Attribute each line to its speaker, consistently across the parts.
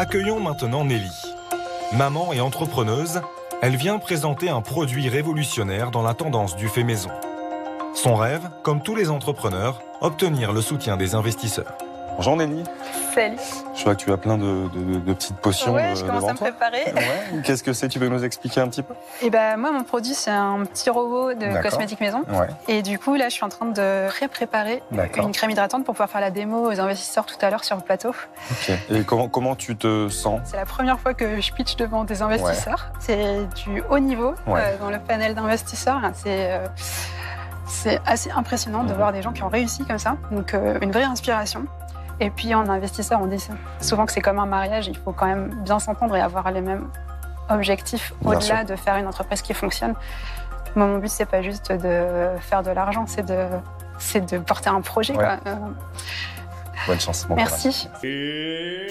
Speaker 1: Accueillons maintenant Nelly. Maman et entrepreneuse, elle vient présenter un produit révolutionnaire dans la tendance du fait maison. Son rêve, comme tous les entrepreneurs, obtenir le soutien des investisseurs.
Speaker 2: Bonjour Nelly.
Speaker 3: Salut.
Speaker 2: Je vois que tu as plein de, de- de petites potions
Speaker 3: Ouais,
Speaker 2: euh,
Speaker 3: je commence
Speaker 2: devant
Speaker 3: à me
Speaker 2: toi.
Speaker 3: préparer.
Speaker 2: Ouais. Qu'est-ce que c'est? Tu veux nous expliquer un petit peu?
Speaker 3: Et ben moi, mon produit, c'est un petit robot de cosmétique maison.
Speaker 2: Ouais.
Speaker 3: Et du coup, là, je suis en train de pré-préparer une crème hydratante pour pouvoir faire la démo aux investisseurs tout à l'heure sur le plateau.
Speaker 2: Ok. Et comment, comment tu te sens?
Speaker 3: C'est la première fois que je pitch devant des investisseurs. C'est du haut niveau
Speaker 2: Ouais.
Speaker 3: euh, dans le panel d'investisseurs. C'est euh, c'est assez impressionnant de
Speaker 2: Mhm.
Speaker 3: voir des gens qui ont réussi comme ça. Donc, euh, une vraie inspiration. Et puis, en investisseur, on dit souvent que c'est comme un mariage. Il faut quand même bien s'entendre et avoir les mêmes objectifs au-delà de faire une entreprise qui fonctionne. Moi, mon but, c'est pas juste de faire de l'argent, c'est de, c'est de porter un projet.
Speaker 2: Ouais.
Speaker 3: quoi. Euh,
Speaker 2: Bonne chance. bon courage.
Speaker 3: merci.
Speaker 4: Et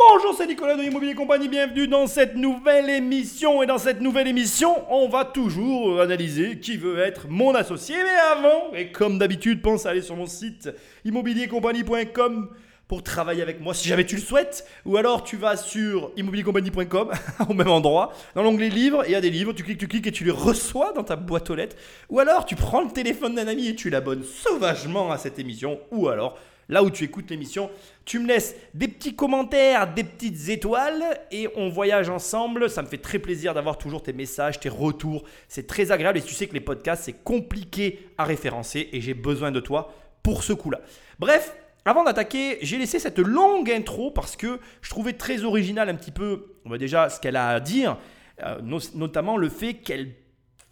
Speaker 4: bonjour, c'est Nicolas de Immobilier Compagnie, bienvenue dans cette nouvelle émission. Et dans cette nouvelle émission, on va toujours analyser qui veut être mon associé. Mais avant, et comme d'habitude, pense à aller sur mon site immobiliercompagnie.com pour travailler avec moi si jamais tu le souhaites. Ou alors tu vas sur immobiliercompagnie.com au même endroit, dans l'onglet livres, il y a des livres, tu cliques, tu cliques et tu les reçois dans ta boîte aux lettres. Ou alors tu prends le téléphone d'un ami et tu l'abonnes sauvagement à cette émission. Ou alors là où tu écoutes l'émission, tu me laisses des petits commentaires, des petites étoiles et on voyage ensemble. Ça me fait très plaisir d'avoir toujours tes messages, tes retours. C'est très agréable et tu sais que les podcasts, c'est compliqué à référencer et j'ai besoin de toi pour ce coup-là. Bref, avant d'attaquer, j'ai laissé cette longue intro parce que je trouvais très original un petit peu déjà ce qu'elle a à dire, euh, no- notamment le fait qu'elle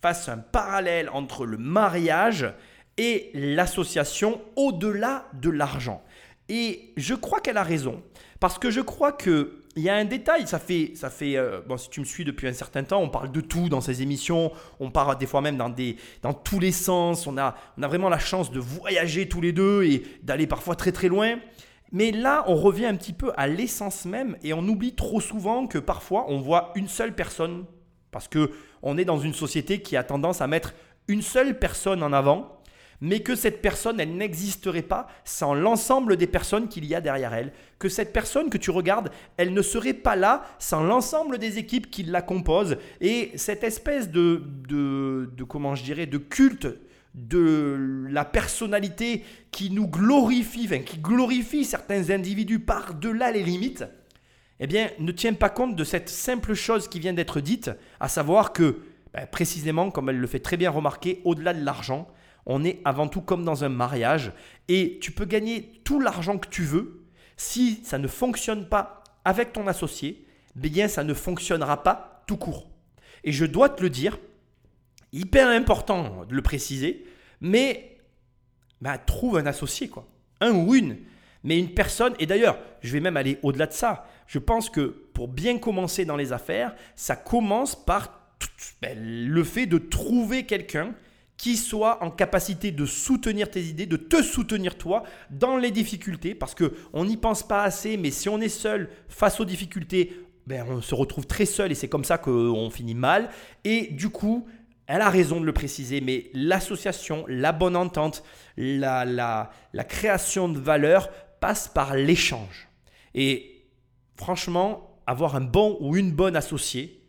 Speaker 4: fasse un parallèle entre le mariage et l'association au-delà de l'argent. Et je crois qu'elle a raison, parce que je crois que il y a un détail, ça fait, ça fait euh, bon, si tu me suis depuis un certain temps, on parle de tout dans ces émissions, on part des fois même dans, des, dans tous les sens, on a, on a vraiment la chance de voyager tous les deux et d'aller parfois très très loin. Mais là, on revient un petit peu à l'essence même et on oublie trop souvent que parfois on voit une seule personne parce que on est dans une société qui a tendance à mettre une seule personne en avant, mais que cette personne, elle n'existerait pas sans l'ensemble des personnes qu'il y a derrière elle. Que cette personne que tu regardes, elle ne serait pas là sans l'ensemble des équipes qui la composent. Et cette espèce de, de, de comment je dirais, de culte de la personnalité qui nous glorifie, qui glorifie certains individus par-delà les limites, eh bien, ne tient pas compte de cette simple chose qui vient d'être dite, à savoir que, ben, précisément, comme elle le fait très bien remarquer, au-delà de l'argent, on est avant tout comme dans un mariage, et tu peux gagner tout l'argent que tu veux, si ça ne fonctionne pas avec ton associé, eh bien, ça ne fonctionnera pas tout court. Et je dois te le dire, hyper important de le préciser, mais bah, trouve un associé, quoi. Un ou une. Mais une personne, et d'ailleurs, je vais même aller au-delà de ça. Je pense que pour bien commencer dans les affaires, ça commence par ben, le fait de trouver quelqu'un qui soit en capacité de soutenir tes idées, de te soutenir toi dans les difficultés, parce que on n'y pense pas assez, mais si on est seul face aux difficultés, ben, on se retrouve très seul et c'est comme ça qu'on finit mal. Et du coup, elle a raison de le préciser, mais l'association, la bonne entente, la, la, la création de valeur passe par l'échange. Et franchement, avoir un bon ou une bonne associée,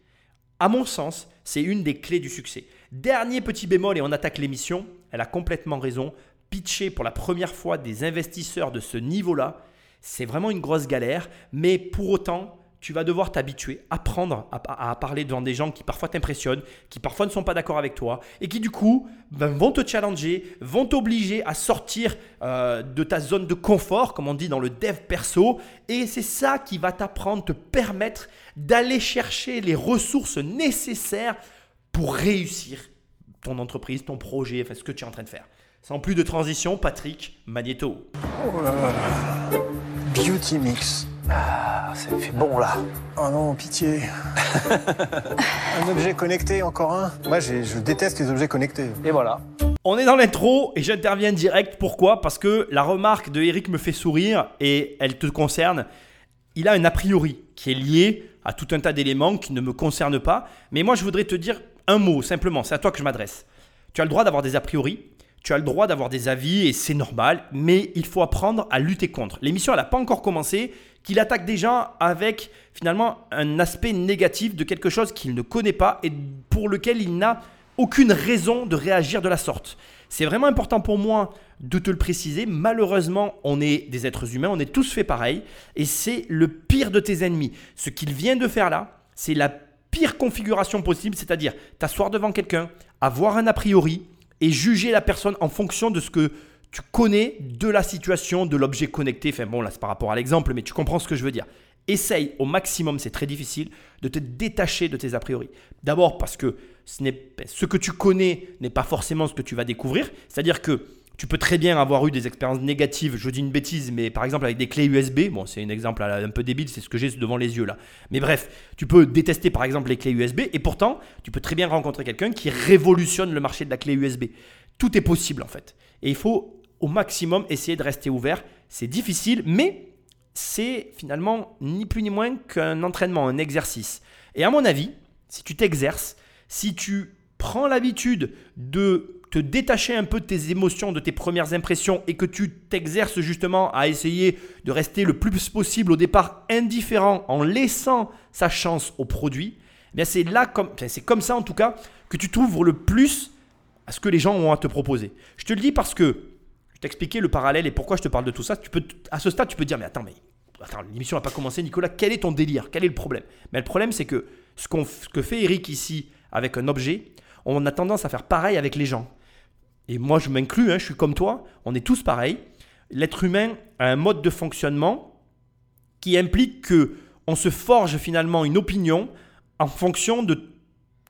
Speaker 4: à mon sens, c'est une des clés du succès. Dernier petit bémol et on attaque l'émission, elle a complètement raison. Pitcher pour la première fois des investisseurs de ce niveau-là, c'est vraiment une grosse galère, mais pour autant, tu vas devoir t'habituer, apprendre à, à- parler devant des gens qui parfois t'impressionnent, qui parfois ne sont pas d'accord avec toi, et qui du coup ben, vont te challenger, vont t'obliger à sortir euh, de ta zone de confort, comme on dit dans le dev perso, et c'est ça qui va t'apprendre, te permettre d'aller chercher les ressources nécessaires pour réussir ton entreprise, ton projet, enfin ce que tu es en train de faire. Sans plus de transition, Patrick Magneto.
Speaker 5: Beauty Mix. Ah, ça me fait bon là. Oh non, pitié. un objet connecté, encore un? Moi, j'ai- je déteste les objets connectés.
Speaker 6: Et voilà.
Speaker 4: On est dans l'intro et j'interviens direct. Pourquoi? Parce que la remarque de Eric me fait sourire et elle te concerne. Il a un a priori qui est lié à tout un tas d'éléments qui ne me concernent pas. Mais moi, je voudrais te dire un mot simplement. C'est à toi que je m'adresse. Tu as le droit d'avoir des a priori. Tu as le droit d'avoir des avis et c'est normal, mais il faut apprendre à lutter contre. L'émission, elle n'a pas encore commencé. qu'il attaque déjà avec finalement un aspect négatif de quelque chose qu'il ne connaît pas et pour lequel il n'a aucune raison de réagir de la sorte. C'est vraiment important pour moi de te le préciser. Malheureusement, on est des êtres humains, on est tous faits pareil, et c'est le pire de tes ennemis. Ce qu'il vient de faire là, c'est la pire configuration possible, c'est-à-dire t'asseoir devant quelqu'un, avoir un a priori et juger la personne en fonction de ce que tu connais de la situation, de l'objet connecté. Enfin bon, là c'est par rapport à l'exemple, mais tu comprends ce que je veux dire. Essaye au maximum, c'est très difficile, de te détacher de tes a priori. D'abord parce que ce, ce que tu connais n'est pas forcément ce que tu vas découvrir. C'est-à-dire que tu peux très bien avoir eu des expériences négatives, je dis une bêtise, mais par exemple avec des clés USB, bon c'est un exemple un peu débile, c'est ce que j'ai devant les yeux là. Mais bref, tu peux détester par exemple les clés USB et pourtant tu peux très bien rencontrer quelqu'un qui révolutionne le marché de la clé USB. Tout est possible en fait. Et il faut au maximum essayer de rester ouvert. C'est difficile, mais c'est finalement ni plus ni moins qu'un entraînement, un exercice. Et à mon avis, si tu t'exerces, si tu prends l'habitude de te détacher un peu de tes émotions, de tes premières impressions et que tu t'exerces justement à essayer de rester le plus possible au départ indifférent en laissant sa chance au produit, eh c'est là comme c'est comme ça en tout cas que tu t'ouvres le plus à ce que les gens ont à te proposer. Je te le dis parce que je t'expliquais le parallèle et pourquoi je te parle de tout ça. Tu peux à ce stade tu peux dire mais attends mais l'émission n'a pas commencé Nicolas, quel est ton délire? Quel est le problème? Mais le problème c'est que ce, qu'on, ce que fait Eric ici avec un objet, on a tendance à faire pareil avec les gens et moi je m'inclus, hein, je suis comme toi, on est tous pareils. L'être humain a un mode de fonctionnement qui implique que on se forge finalement une opinion en fonction de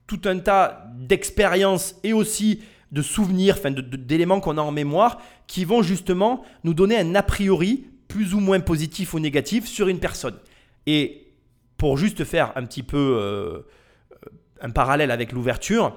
Speaker 4: tout un tas d'expériences et aussi de souvenirs, enfin d'éléments qu'on a en mémoire, qui vont justement nous donner un a priori plus ou moins positif ou négatif sur une personne. Et pour juste faire un petit peu euh, un parallèle avec l'ouverture,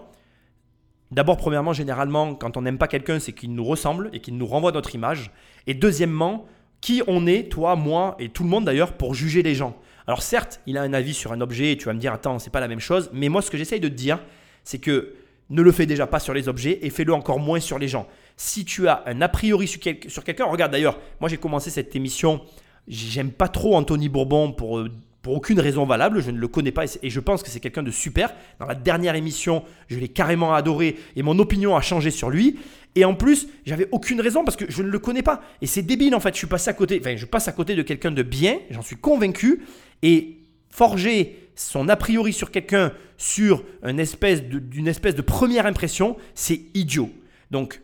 Speaker 4: D'abord, premièrement, généralement, quand on n'aime pas quelqu'un, c'est qu'il nous ressemble et qu'il nous renvoie notre image. Et deuxièmement, qui on est, toi, moi et tout le monde d'ailleurs, pour juger les gens. Alors certes, il a un avis sur un objet et tu vas me dire, attends, c'est pas la même chose. Mais moi, ce que j'essaye de te dire, c'est que ne le fais déjà pas sur les objets et fais-le encore moins sur les gens. Si tu as un a priori sur, quelqu'un, regarde d'ailleurs, moi j'ai commencé cette émission, j'aime pas trop Anthony Bourbon pour euh, pour aucune raison valable, je ne le connais pas et je pense que c'est quelqu'un de super. Dans la dernière émission, je l'ai carrément adoré et mon opinion a changé sur lui. Et en plus, j'avais aucune raison parce que je ne le connais pas. Et c'est débile en fait, je suis passé à côté, enfin je passe à côté de quelqu'un de bien, j'en suis convaincu. Et forger son a priori sur quelqu'un sur une espèce d'une espèce de première impression, c'est idiot. Donc,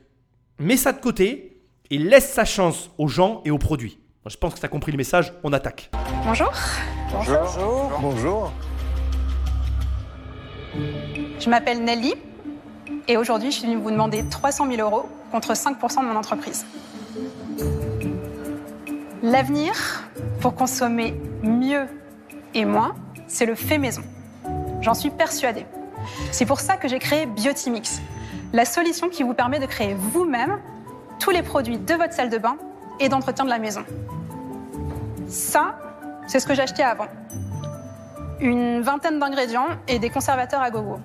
Speaker 4: mets ça de côté et laisse sa chance aux gens et aux produits. Je pense que tu as compris le message, on attaque.
Speaker 3: Bonjour.
Speaker 5: Bonjour. Bonjour.
Speaker 3: Je m'appelle Nelly et aujourd'hui je suis venue vous demander 300 000 euros contre 5% de mon entreprise. L'avenir, pour consommer mieux et moins, c'est le fait maison. J'en suis persuadée. C'est pour ça que j'ai créé Biotimix, la solution qui vous permet de créer vous-même tous les produits de votre salle de bain et d'entretien de la maison. Ça, c'est ce que j'achetais avant. Une vingtaine d'ingrédients et des conservateurs à gogo.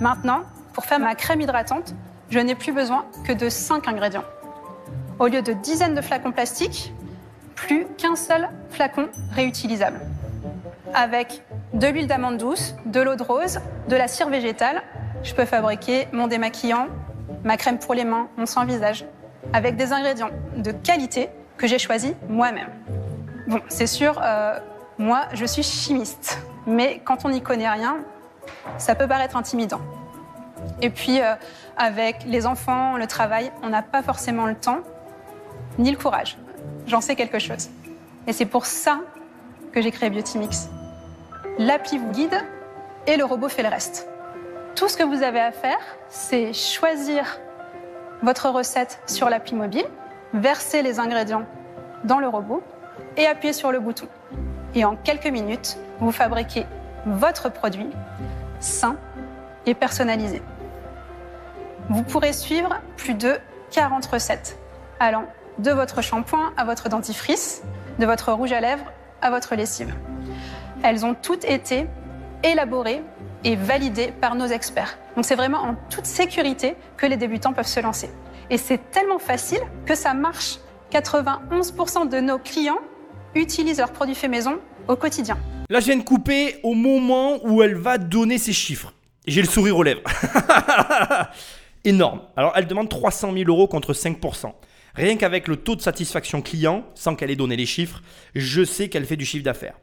Speaker 3: Maintenant, pour faire ma crème hydratante, je n'ai plus besoin que de 5 ingrédients. Au lieu de dizaines de flacons plastiques, plus qu'un seul flacon réutilisable. Avec de l'huile d'amande douce, de l'eau de rose, de la cire végétale, je peux fabriquer mon démaquillant, ma crème pour les mains, mon soin visage, avec des ingrédients de qualité que j'ai choisis moi-même. Bon, c'est sûr, euh, moi, je suis chimiste. Mais quand on n'y connaît rien, ça peut paraître intimidant. Et puis, euh, avec les enfants, le travail, on n'a pas forcément le temps ni le courage. J'en sais quelque chose. Et c'est pour ça que j'ai créé Biotimix. L'appli vous guide et le robot fait le reste. Tout ce que vous avez à faire, c'est choisir votre recette sur l'appli mobile, verser les ingrédients dans le robot et appuyez sur le bouton. Et en quelques minutes, vous fabriquez votre produit sain et personnalisé. Vous pourrez suivre plus de 40 recettes, allant de votre shampoing à votre dentifrice, de votre rouge à lèvres à votre lessive. Elles ont toutes été élaborées et validées par nos experts. Donc c'est vraiment en toute sécurité que les débutants peuvent se lancer. Et c'est tellement facile que ça marche. 91% de nos clients utilisent leurs produits faits maison au quotidien.
Speaker 4: Là, je viens de couper au moment où elle va donner ses chiffres. J'ai le sourire aux lèvres. Énorme. Alors, elle demande 300 000 euros contre 5%. Rien qu'avec le taux de satisfaction client, sans qu'elle ait donné les chiffres, je sais qu'elle fait du chiffre d'affaires.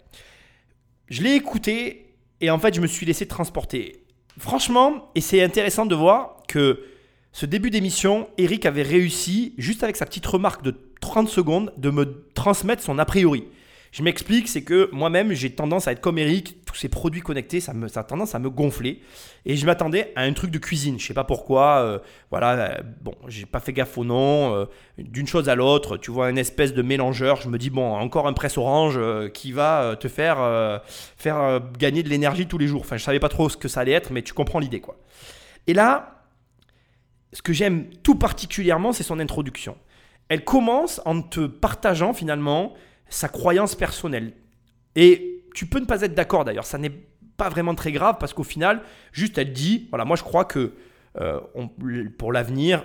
Speaker 4: Je l'ai écouté et en fait, je me suis laissé transporter. Franchement, et c'est intéressant de voir que ce début d'émission, Eric avait réussi, juste avec sa petite remarque de 30 secondes, de me transmettre son a priori. Je m'explique, c'est que moi-même, j'ai tendance à être comme Eric, tous ces produits connectés, ça, a tendance à me gonfler. Et je m'attendais à un truc de cuisine. Je sais pas pourquoi. euh, voilà, euh, bon, j'ai pas fait gaffe au nom. euh, D'une chose à l'autre, tu vois, une espèce de mélangeur. Je me dis, bon, encore un presse orange qui va te faire, faire gagner de l'énergie tous les jours. Enfin, je savais pas trop ce que ça allait être, mais tu comprends l'idée, quoi. Et là, ce que j'aime tout particulièrement, c'est son introduction. Elle commence en te partageant finalement sa croyance personnelle. Et tu peux ne pas être d'accord d'ailleurs, ça n'est pas vraiment très grave parce qu'au final, juste elle dit, voilà, moi je crois que euh, pour l'avenir,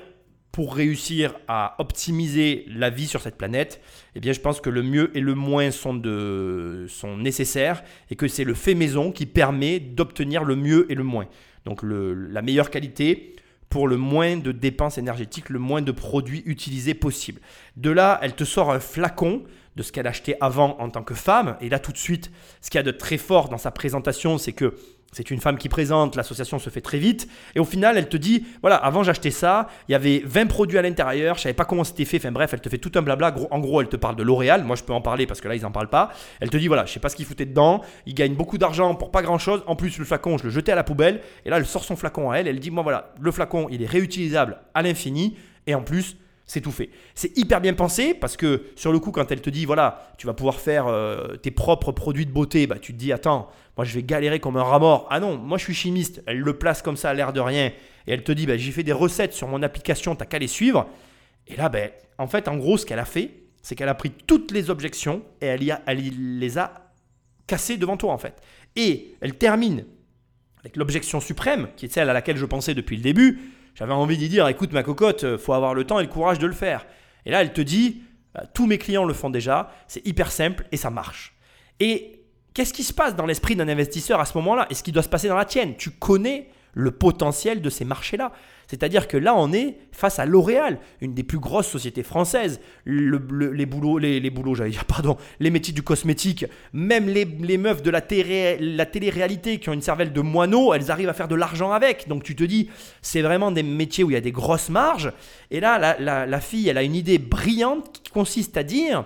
Speaker 4: pour réussir à optimiser la vie sur cette planète, eh bien je pense que le mieux et le moins sont, de, sont nécessaires et que c'est le fait maison qui permet d'obtenir le mieux et le moins. Donc le- la meilleure qualité pour le moins de dépenses énergétiques, le moins de produits utilisés possible. De là, elle te sort un flacon de ce qu'elle achetait avant en tant que femme. Et là, tout de suite, ce qu'il y a de très fort dans sa présentation, c'est que c'est une femme qui présente, l'association se fait très vite. Et au final, elle te dit, voilà, avant j'achetais ça, il y avait 20 produits à l'intérieur, je savais pas comment c'était fait. Enfin bref, elle te fait tout un blabla. En gros, elle te parle de L'Oréal. Moi, je peux en parler parce que là, ils en parlent pas. Elle te dit, voilà, je sais pas ce qu'ils foutaient dedans. Ils gagnent beaucoup d'argent pour pas grand chose. En plus, le flacon, je le jetais à la poubelle. Et là, elle sort son flacon à elle. Elle dit, moi, voilà, le flacon, il est réutilisable à l'infini. Et en plus, c'est tout fait. C'est hyper bien pensé parce que sur le coup, quand elle te dit, voilà, tu vas pouvoir faire euh, tes propres produits de beauté, bah, tu te dis, attends, moi je vais galérer comme un rat mort. Ah non, moi je suis chimiste. Elle le place comme ça à l'air de rien. Et elle te dit, bah, j'ai fait des recettes sur mon application, t'as qu'à les suivre. Et là, ben, en fait, en gros, ce qu'elle a fait, c'est qu'elle a pris toutes les objections et elle, les a cassées devant toi, en fait. Et elle termine avec l'objection suprême, qui est celle à laquelle je pensais depuis le début. J'avais envie d'y dire, écoute ma cocotte, euh, faut avoir le temps et le courage de le faire. Et là, elle te dit, bah, tous mes clients le font déjà, c'est hyper simple et ça marche. Et qu'est-ce qui se passe dans l'esprit d'un investisseur à ce moment-là? Et ce qui doit se passer dans la tienne? Tu connais le potentiel de ces marchés-là. C'est-à-dire que là, on est face à L'Oréal, une des plus grosses sociétés françaises. Le- le- les boulots, les, j'allais dire, pardon, les métiers du cosmétique, même les, meufs de la, télé, la télé-réalité qui ont une cervelle de moineau, elles arrivent à faire de l'argent avec. Donc tu te dis, c'est vraiment des métiers où il y a des grosses marges. Et là, la fille, elle a une idée brillante qui consiste à dire,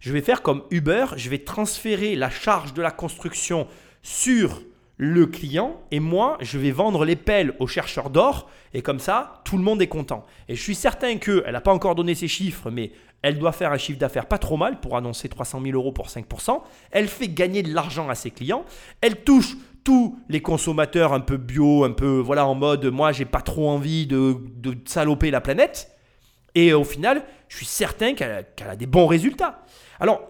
Speaker 4: je vais faire comme Uber, je vais transférer la charge de la construction sur le client et moi, je vais vendre les pelles aux chercheurs d'or et comme ça, tout le monde est content. Et je suis certain qu'elle n'a pas encore donné ses chiffres, mais elle doit faire un chiffre d'affaires pas trop mal pour annoncer 300 000 euros pour 5%. Elle fait gagner de l'argent à ses clients. Elle touche tous les consommateurs un peu bio, un peu voilà en mode moi j'ai pas trop envie de, de saloper la planète. Et au final, je suis certain qu'elle a, qu'elle a des bons résultats. Alors,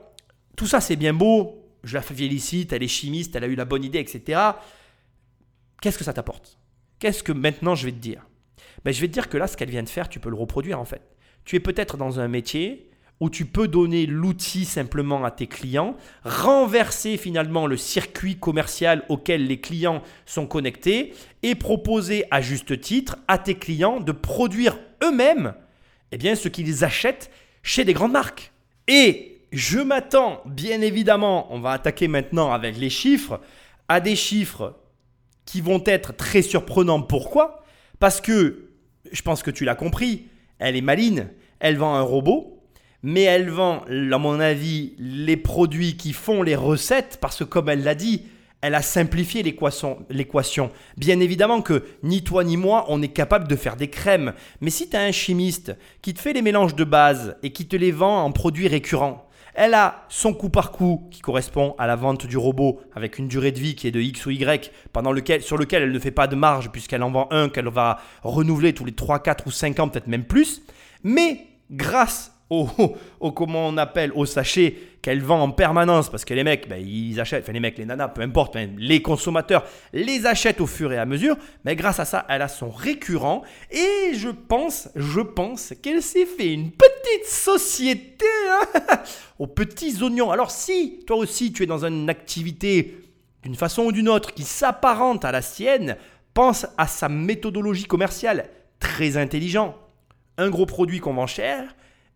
Speaker 4: tout ça, c'est bien beau. Je la félicite, elle est chimiste, elle a eu la bonne idée, etc. Qu'est-ce que ça t'apporte? Qu'est-ce que maintenant je vais te dire? Ben, Je vais te dire que là, ce qu'elle vient de faire, tu peux le reproduire en fait. Tu es peut-être dans un métier où tu peux donner l'outil simplement à tes clients, renverser finalement le circuit commercial auquel les clients sont connectés et proposer à juste titre à tes clients de produire eux-mêmes eh bien, ce qu'ils achètent chez des grandes marques. Et je m'attends, bien évidemment, on va attaquer maintenant avec les chiffres, à des chiffres qui vont être très surprenants. Pourquoi? Parce que, je pense que tu l'as compris, elle est maline, elle vend un robot, mais elle vend, à mon avis, les produits qui font les recettes, parce que comme elle l'a dit, elle a simplifié l'équation. Bien évidemment que ni toi ni moi, on est capable de faire des crèmes. Mais si tu as un chimiste qui te fait les mélanges de base et qui te les vend en produits récurrents, elle a son coup par coup qui correspond à la vente du robot avec une durée de vie qui est de X ou Y pendant lequel, sur lequel elle ne fait pas de marge puisqu'elle en vend un qu'elle va renouveler tous les 3, 4 ou 5 ans, peut-être même plus. Mais grâce au, comment on appelle, au sachet qu'elle vend en permanence parce que les mecs, ben, ils achètent, enfin les mecs, les nanas, peu importe, les consommateurs les achètent au fur et à mesure. Mais grâce à ça, elle a son récurrent et je pense, je pense qu'elle s'est fait une petite société hein, aux petits oignons. Alors si toi aussi tu es dans une activité d'une façon ou d'une autre qui s'apparente à la sienne, pense à sa méthodologie commerciale très intelligent. Un gros produit qu'on vend cher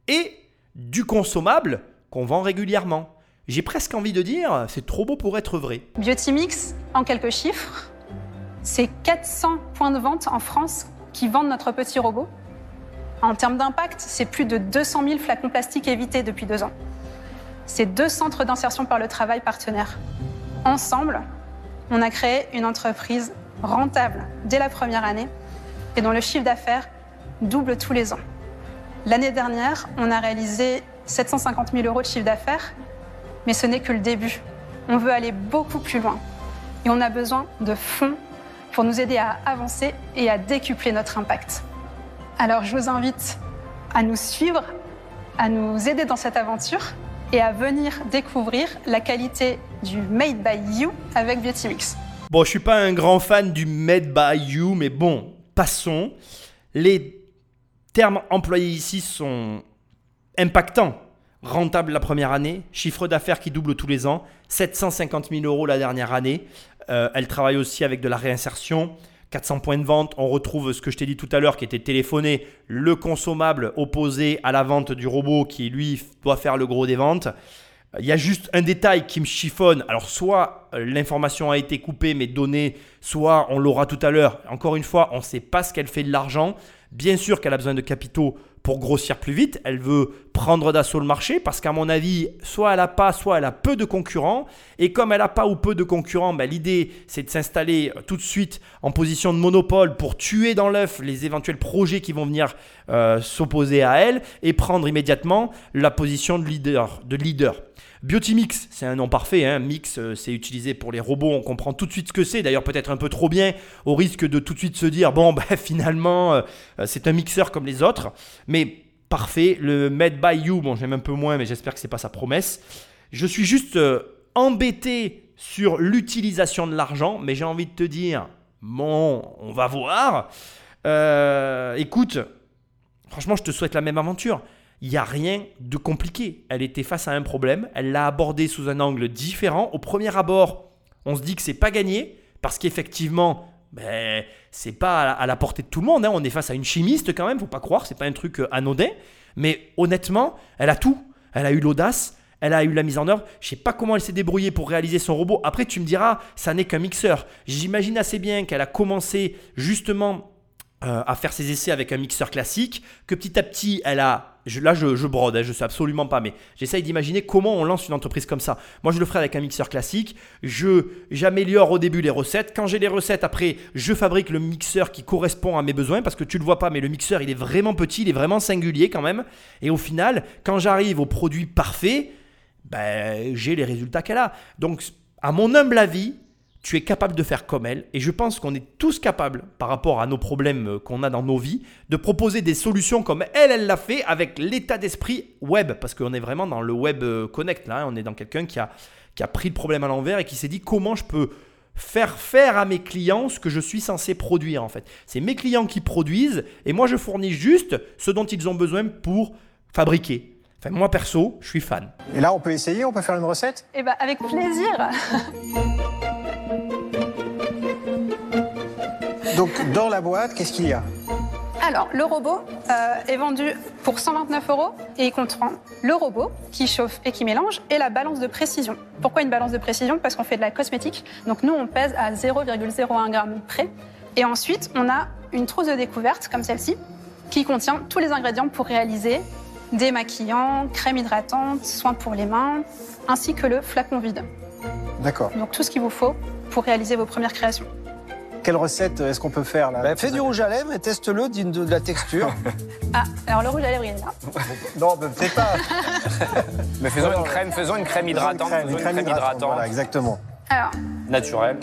Speaker 4: et du consommable qu'on vend régulièrement. J'ai presque envie de dire, c'est trop beau pour être vrai.
Speaker 3: Biotimix, en quelques chiffres, c'est 400 points de vente en France qui vendent notre petit robot. En termes d'impact, c'est plus de 200 000 flacons plastiques évités depuis deux ans. C'est deux centres d'insertion par le travail partenaires. Ensemble, on a créé une entreprise rentable dès la première année et dont le chiffre d'affaires double tous les ans. L'année dernière, on a réalisé 750 000 euros de chiffre d'affaires, mais ce n'est que le début. On veut aller beaucoup plus loin et on a besoin de fonds pour nous aider à avancer et à décupler notre impact. Alors je vous invite à nous suivre, à nous aider dans cette aventure et à venir découvrir la qualité du Made by You avec Biotimix.
Speaker 4: Bon, je suis pas un grand fan du Made by You, mais bon, passons. Les termes employés ici sont impactants. Rentable la première année, chiffre d'affaires qui double tous les ans, 750 000 euros la dernière année. Euh, elle travaille aussi avec de la réinsertion, 400 points de vente. On retrouve ce que je t'ai dit tout à l'heure qui était téléphoné, le consommable opposé à la vente du robot qui lui doit faire le gros des ventes. Il y a juste un détail qui me chiffonne. Alors, soit l'information a été coupée mais donnée, soit on l'aura tout à l'heure. Encore une fois, on ne sait pas ce qu'elle fait de l'argent. Bien sûr qu'elle a besoin de capitaux pour grossir plus vite. Elle veut prendre d'assaut le marché parce qu'à mon avis, soit elle a pas, soit elle a peu de concurrents. Et comme elle a pas ou peu de concurrents, ben, l'idée c'est de s'installer euh, tout de suite en position de monopole pour tuer dans l'œuf les éventuels projets qui vont venir euh, s'opposer à elle et prendre immédiatement la position de leader. De leader. C'est un nom parfait. Hein. Mix, euh, c'est utilisé pour les robots. On comprend tout de suite ce que c'est. D'ailleurs, peut-être un peu trop bien, au risque de tout de suite se dire bon, ben, finalement, c'est un mixeur comme les autres. Mais parfait. Le Made by You, bon, j'aime un peu moins, mais j'espère que c'est pas sa promesse. Je suis juste euh, embêté sur l'utilisation de l'argent, mais j'ai envie de te dire bon, on va voir. écoute, franchement, je te souhaite la même aventure il n'y a rien de compliqué. Elle était face à un problème, elle l'a abordé sous un angle différent. Au premier abord, on se dit que c'est pas gagné, parce qu'effectivement, ben, c'est pas à la portée de tout le monde. Hein. On est face à une chimiste quand même, faut pas croire, c'est pas un truc euh, anodin. Mais honnêtement, elle a tout. Elle a eu l'audace, elle a eu la mise en œuvre. Je sais pas comment elle s'est débrouillée pour réaliser son robot. Après, tu me diras, ça n'est qu'un mixeur. J'imagine assez bien qu'elle a commencé justement euh, à faire ses essais avec un mixeur classique, que petit à petit, elle a... Je, là, je, brode, hein, je sais absolument pas, mais j'essaye d'imaginer comment on lance une entreprise comme ça. Moi, je le ferai avec un mixeur classique. Je j'améliore au début les recettes. Quand j'ai les recettes, après, je fabrique le mixeur qui correspond à mes besoins, parce que tu le vois pas, mais le mixeur, il est vraiment petit, il est vraiment singulier quand même. Et au final, quand j'arrive au produit parfait, ben, j'ai les résultats qu'elle a. Donc, à mon humble avis, tu es capable de faire comme elle. Et je pense qu'on est tous capables, par rapport à nos problèmes euh, qu'on a dans nos vies, de proposer des solutions comme elle, elle l'a fait avec l'état d'esprit web. Parce qu'on est vraiment dans le web euh, connect, là. Hein. On est dans quelqu'un qui a, qui a pris le problème à l'envers et qui s'est dit comment je peux faire faire à mes clients ce que je suis censé produire, en fait. C'est mes clients qui produisent et moi, je fournis juste ce dont ils ont besoin pour fabriquer. Enfin, moi perso, je suis fan.
Speaker 5: Et là, on peut essayer, on peut faire une recette?
Speaker 3: Eh ben, avec plaisir.
Speaker 5: Donc, dans la boîte, qu'est-ce qu'il y a
Speaker 3: alors, le robot euh, est vendu pour 129 euros et il comprend le robot qui chauffe et qui mélange et la balance de précision. Pourquoi une balance de précision? Parce qu'on fait de la cosmétique. Donc, nous, on pèse à 0,01 g près. Et ensuite, on a une trousse de découverte comme celle-ci qui contient tous les ingrédients pour réaliser démaquillant, crème hydratante, soins pour les mains, ainsi que le flacon vide.
Speaker 5: D'accord.
Speaker 3: Donc tout ce qu'il vous faut pour réaliser vos premières créations.
Speaker 5: Quelle recette est-ce qu'on peut faire là
Speaker 6: bah, Fais du rouge à lèvres et teste-le, dis de, la texture.
Speaker 3: ah, alors le rouge à lèvres, il est là.
Speaker 5: non, peut-être pas.
Speaker 6: Mais faisons une crème, faisons une crème hydratante.
Speaker 5: Une crème, hydratante. Voilà, exactement.
Speaker 3: Alors.
Speaker 6: Naturel.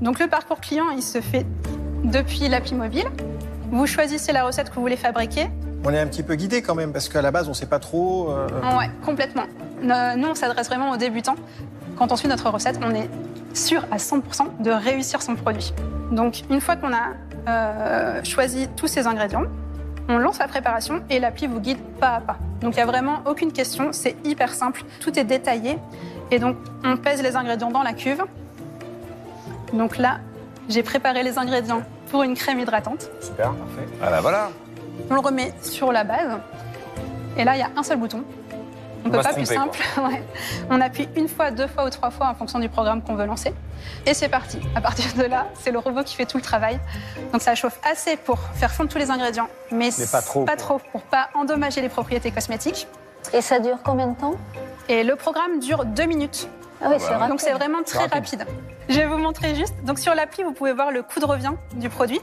Speaker 3: Donc le parcours client, il se fait depuis l'appli mobile. Vous choisissez la recette que vous voulez fabriquer.
Speaker 5: On est un petit peu guidé quand même, parce qu'à la base, on ne sait pas trop.
Speaker 3: Euh, ouais, complètement. Nous, on s'adresse vraiment aux débutants. Quand on suit notre recette, on est sûr à 100% de réussir son produit. Donc, une fois qu'on a euh, choisi tous ces ingrédients, On lance la préparation et l'appli vous guide pas à pas. Donc il n'y a vraiment aucune question, c'est hyper simple, tout est détaillé. Et donc on pèse les ingrédients dans la cuve. Donc là, j'ai préparé les ingrédients pour une crème hydratante.
Speaker 6: Super, parfait. Ah bah voilà.
Speaker 3: On le remet sur la base. Et là, il y a un seul bouton. On
Speaker 6: On
Speaker 3: peut pas plus simple. Ouais. On appuie une fois, deux fois ou trois fois en fonction du programme qu'on veut lancer. Et c'est parti. À partir de là, c'est le robot qui fait tout le travail. Donc ça chauffe assez pour faire fondre tous les ingrédients, mais,
Speaker 5: Mais pas trop,
Speaker 3: Pas trop pour pas endommager les propriétés cosmétiques.
Speaker 7: Et ça dure combien de temps?
Speaker 3: Et le programme dure deux minutes.
Speaker 7: Ah oui, c'est rapide.
Speaker 3: Donc c'est vraiment très rapide. Je vais vous montrer juste. Donc sur l'appli, vous pouvez voir le coût de revient du produit.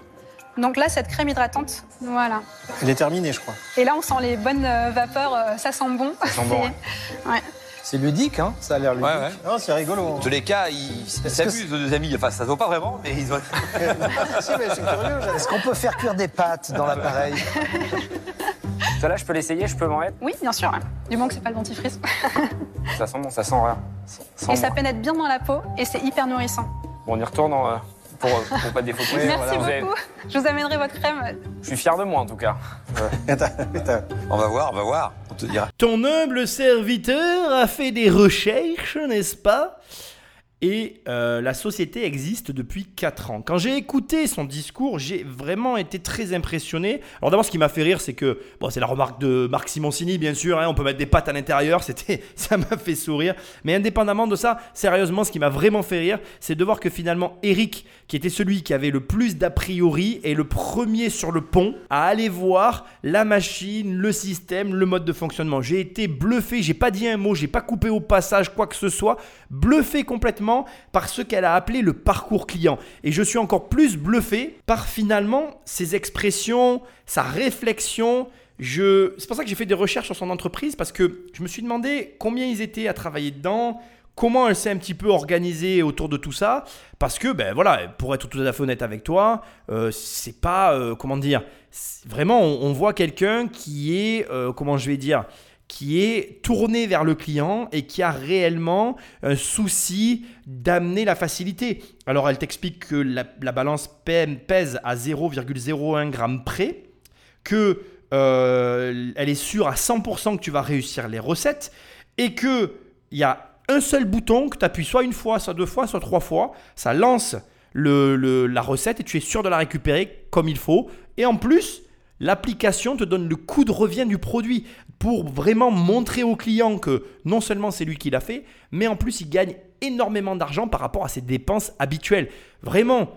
Speaker 3: Donc là, cette crème hydratante, voilà.
Speaker 5: Elle est terminée, je crois.
Speaker 3: Et là, on sent les bonnes euh, vapeurs, euh, ça sent bon. Ça
Speaker 6: sent bon, ouais.
Speaker 3: Ouais.
Speaker 8: C'est ludique, hein Ça a l'air ludique.
Speaker 9: Ouais, ouais.
Speaker 5: Non, c'est rigolo.
Speaker 9: En tous les cas, ils s'amusent, nos deux amis. Enfin, ça se voit pas vraiment, mais ils ont.
Speaker 5: si, mais curieux.
Speaker 8: Est-ce qu'on peut faire cuire des pâtes dans l'appareil
Speaker 6: Ça là, je peux l'essayer, je peux m'en mettre
Speaker 3: Oui, bien sûr. ouais. Du moment que c'est pas le dentifrice.
Speaker 6: Ça sent bon, ça sent rien. Ça sent
Speaker 3: Et ça pénètre bien dans la peau et c'est hyper nourrissant.
Speaker 6: Bon, on y retourne en, euh, pour, pour pas photos.
Speaker 3: Merci
Speaker 6: Vous avez-
Speaker 3: beaucoup. Je vous amènerai votre crème.
Speaker 6: Je suis fier de moi en tout cas.
Speaker 9: On va voir, on va voir. On te dira.
Speaker 4: Ton humble serviteur a fait des recherches, n'est-ce pas? Et euh, la société existe depuis 4 ans. Quand j'ai écouté son discours, j'ai vraiment été très impressionné. Alors d'abord, ce qui m'a fait rire, c'est que, bon, c'est la remarque de Marc Simoncini, bien sûr, hein, on peut mettre des pâtes à l'intérieur, ça m'a fait sourire. Mais indépendamment de ça, sérieusement, ce qui m'a vraiment fait rire, c'est de voir que finalement, Eric, qui était celui qui avait le plus d'a priori, est le premier sur le pont à aller voir la machine, le système, le mode de fonctionnement. J'ai été bluffé, j'ai pas dit un mot, j'ai pas coupé au passage quoi que ce soit, bluffé complètement par ce qu'elle a appelé le parcours client. Et je suis encore plus bluffé par finalement ses expressions, sa réflexion. Je... C'est pour ça que j'ai fait des recherches sur son entreprise parce que je me suis demandé combien ils étaient à travailler dedans, comment elle s'est un petit peu organisée autour de tout ça. Parce que, ben voilà, pour être tout à fait honnête avec toi, euh, c'est pas, euh, comment dire, vraiment, on, on voit quelqu'un qui est, euh, comment je vais dire, qui est tourné vers le client et qui a réellement un souci d'amener la facilité. Alors elle t'explique que la, la balance pè- pèse à 0,01 g près, que euh, elle est sûre à 100% que tu vas réussir les recettes et que il y a un seul bouton que tu appuies soit une fois, soit deux fois, soit trois fois, ça lance la recette et tu es sûr de la récupérer comme il faut. Et en plus, l'application te donne le coût de revient du produit pour vraiment montrer au client que non seulement c'est lui qui l'a fait, mais en plus il gagne énormément d'argent par rapport à ses dépenses habituelles. Vraiment,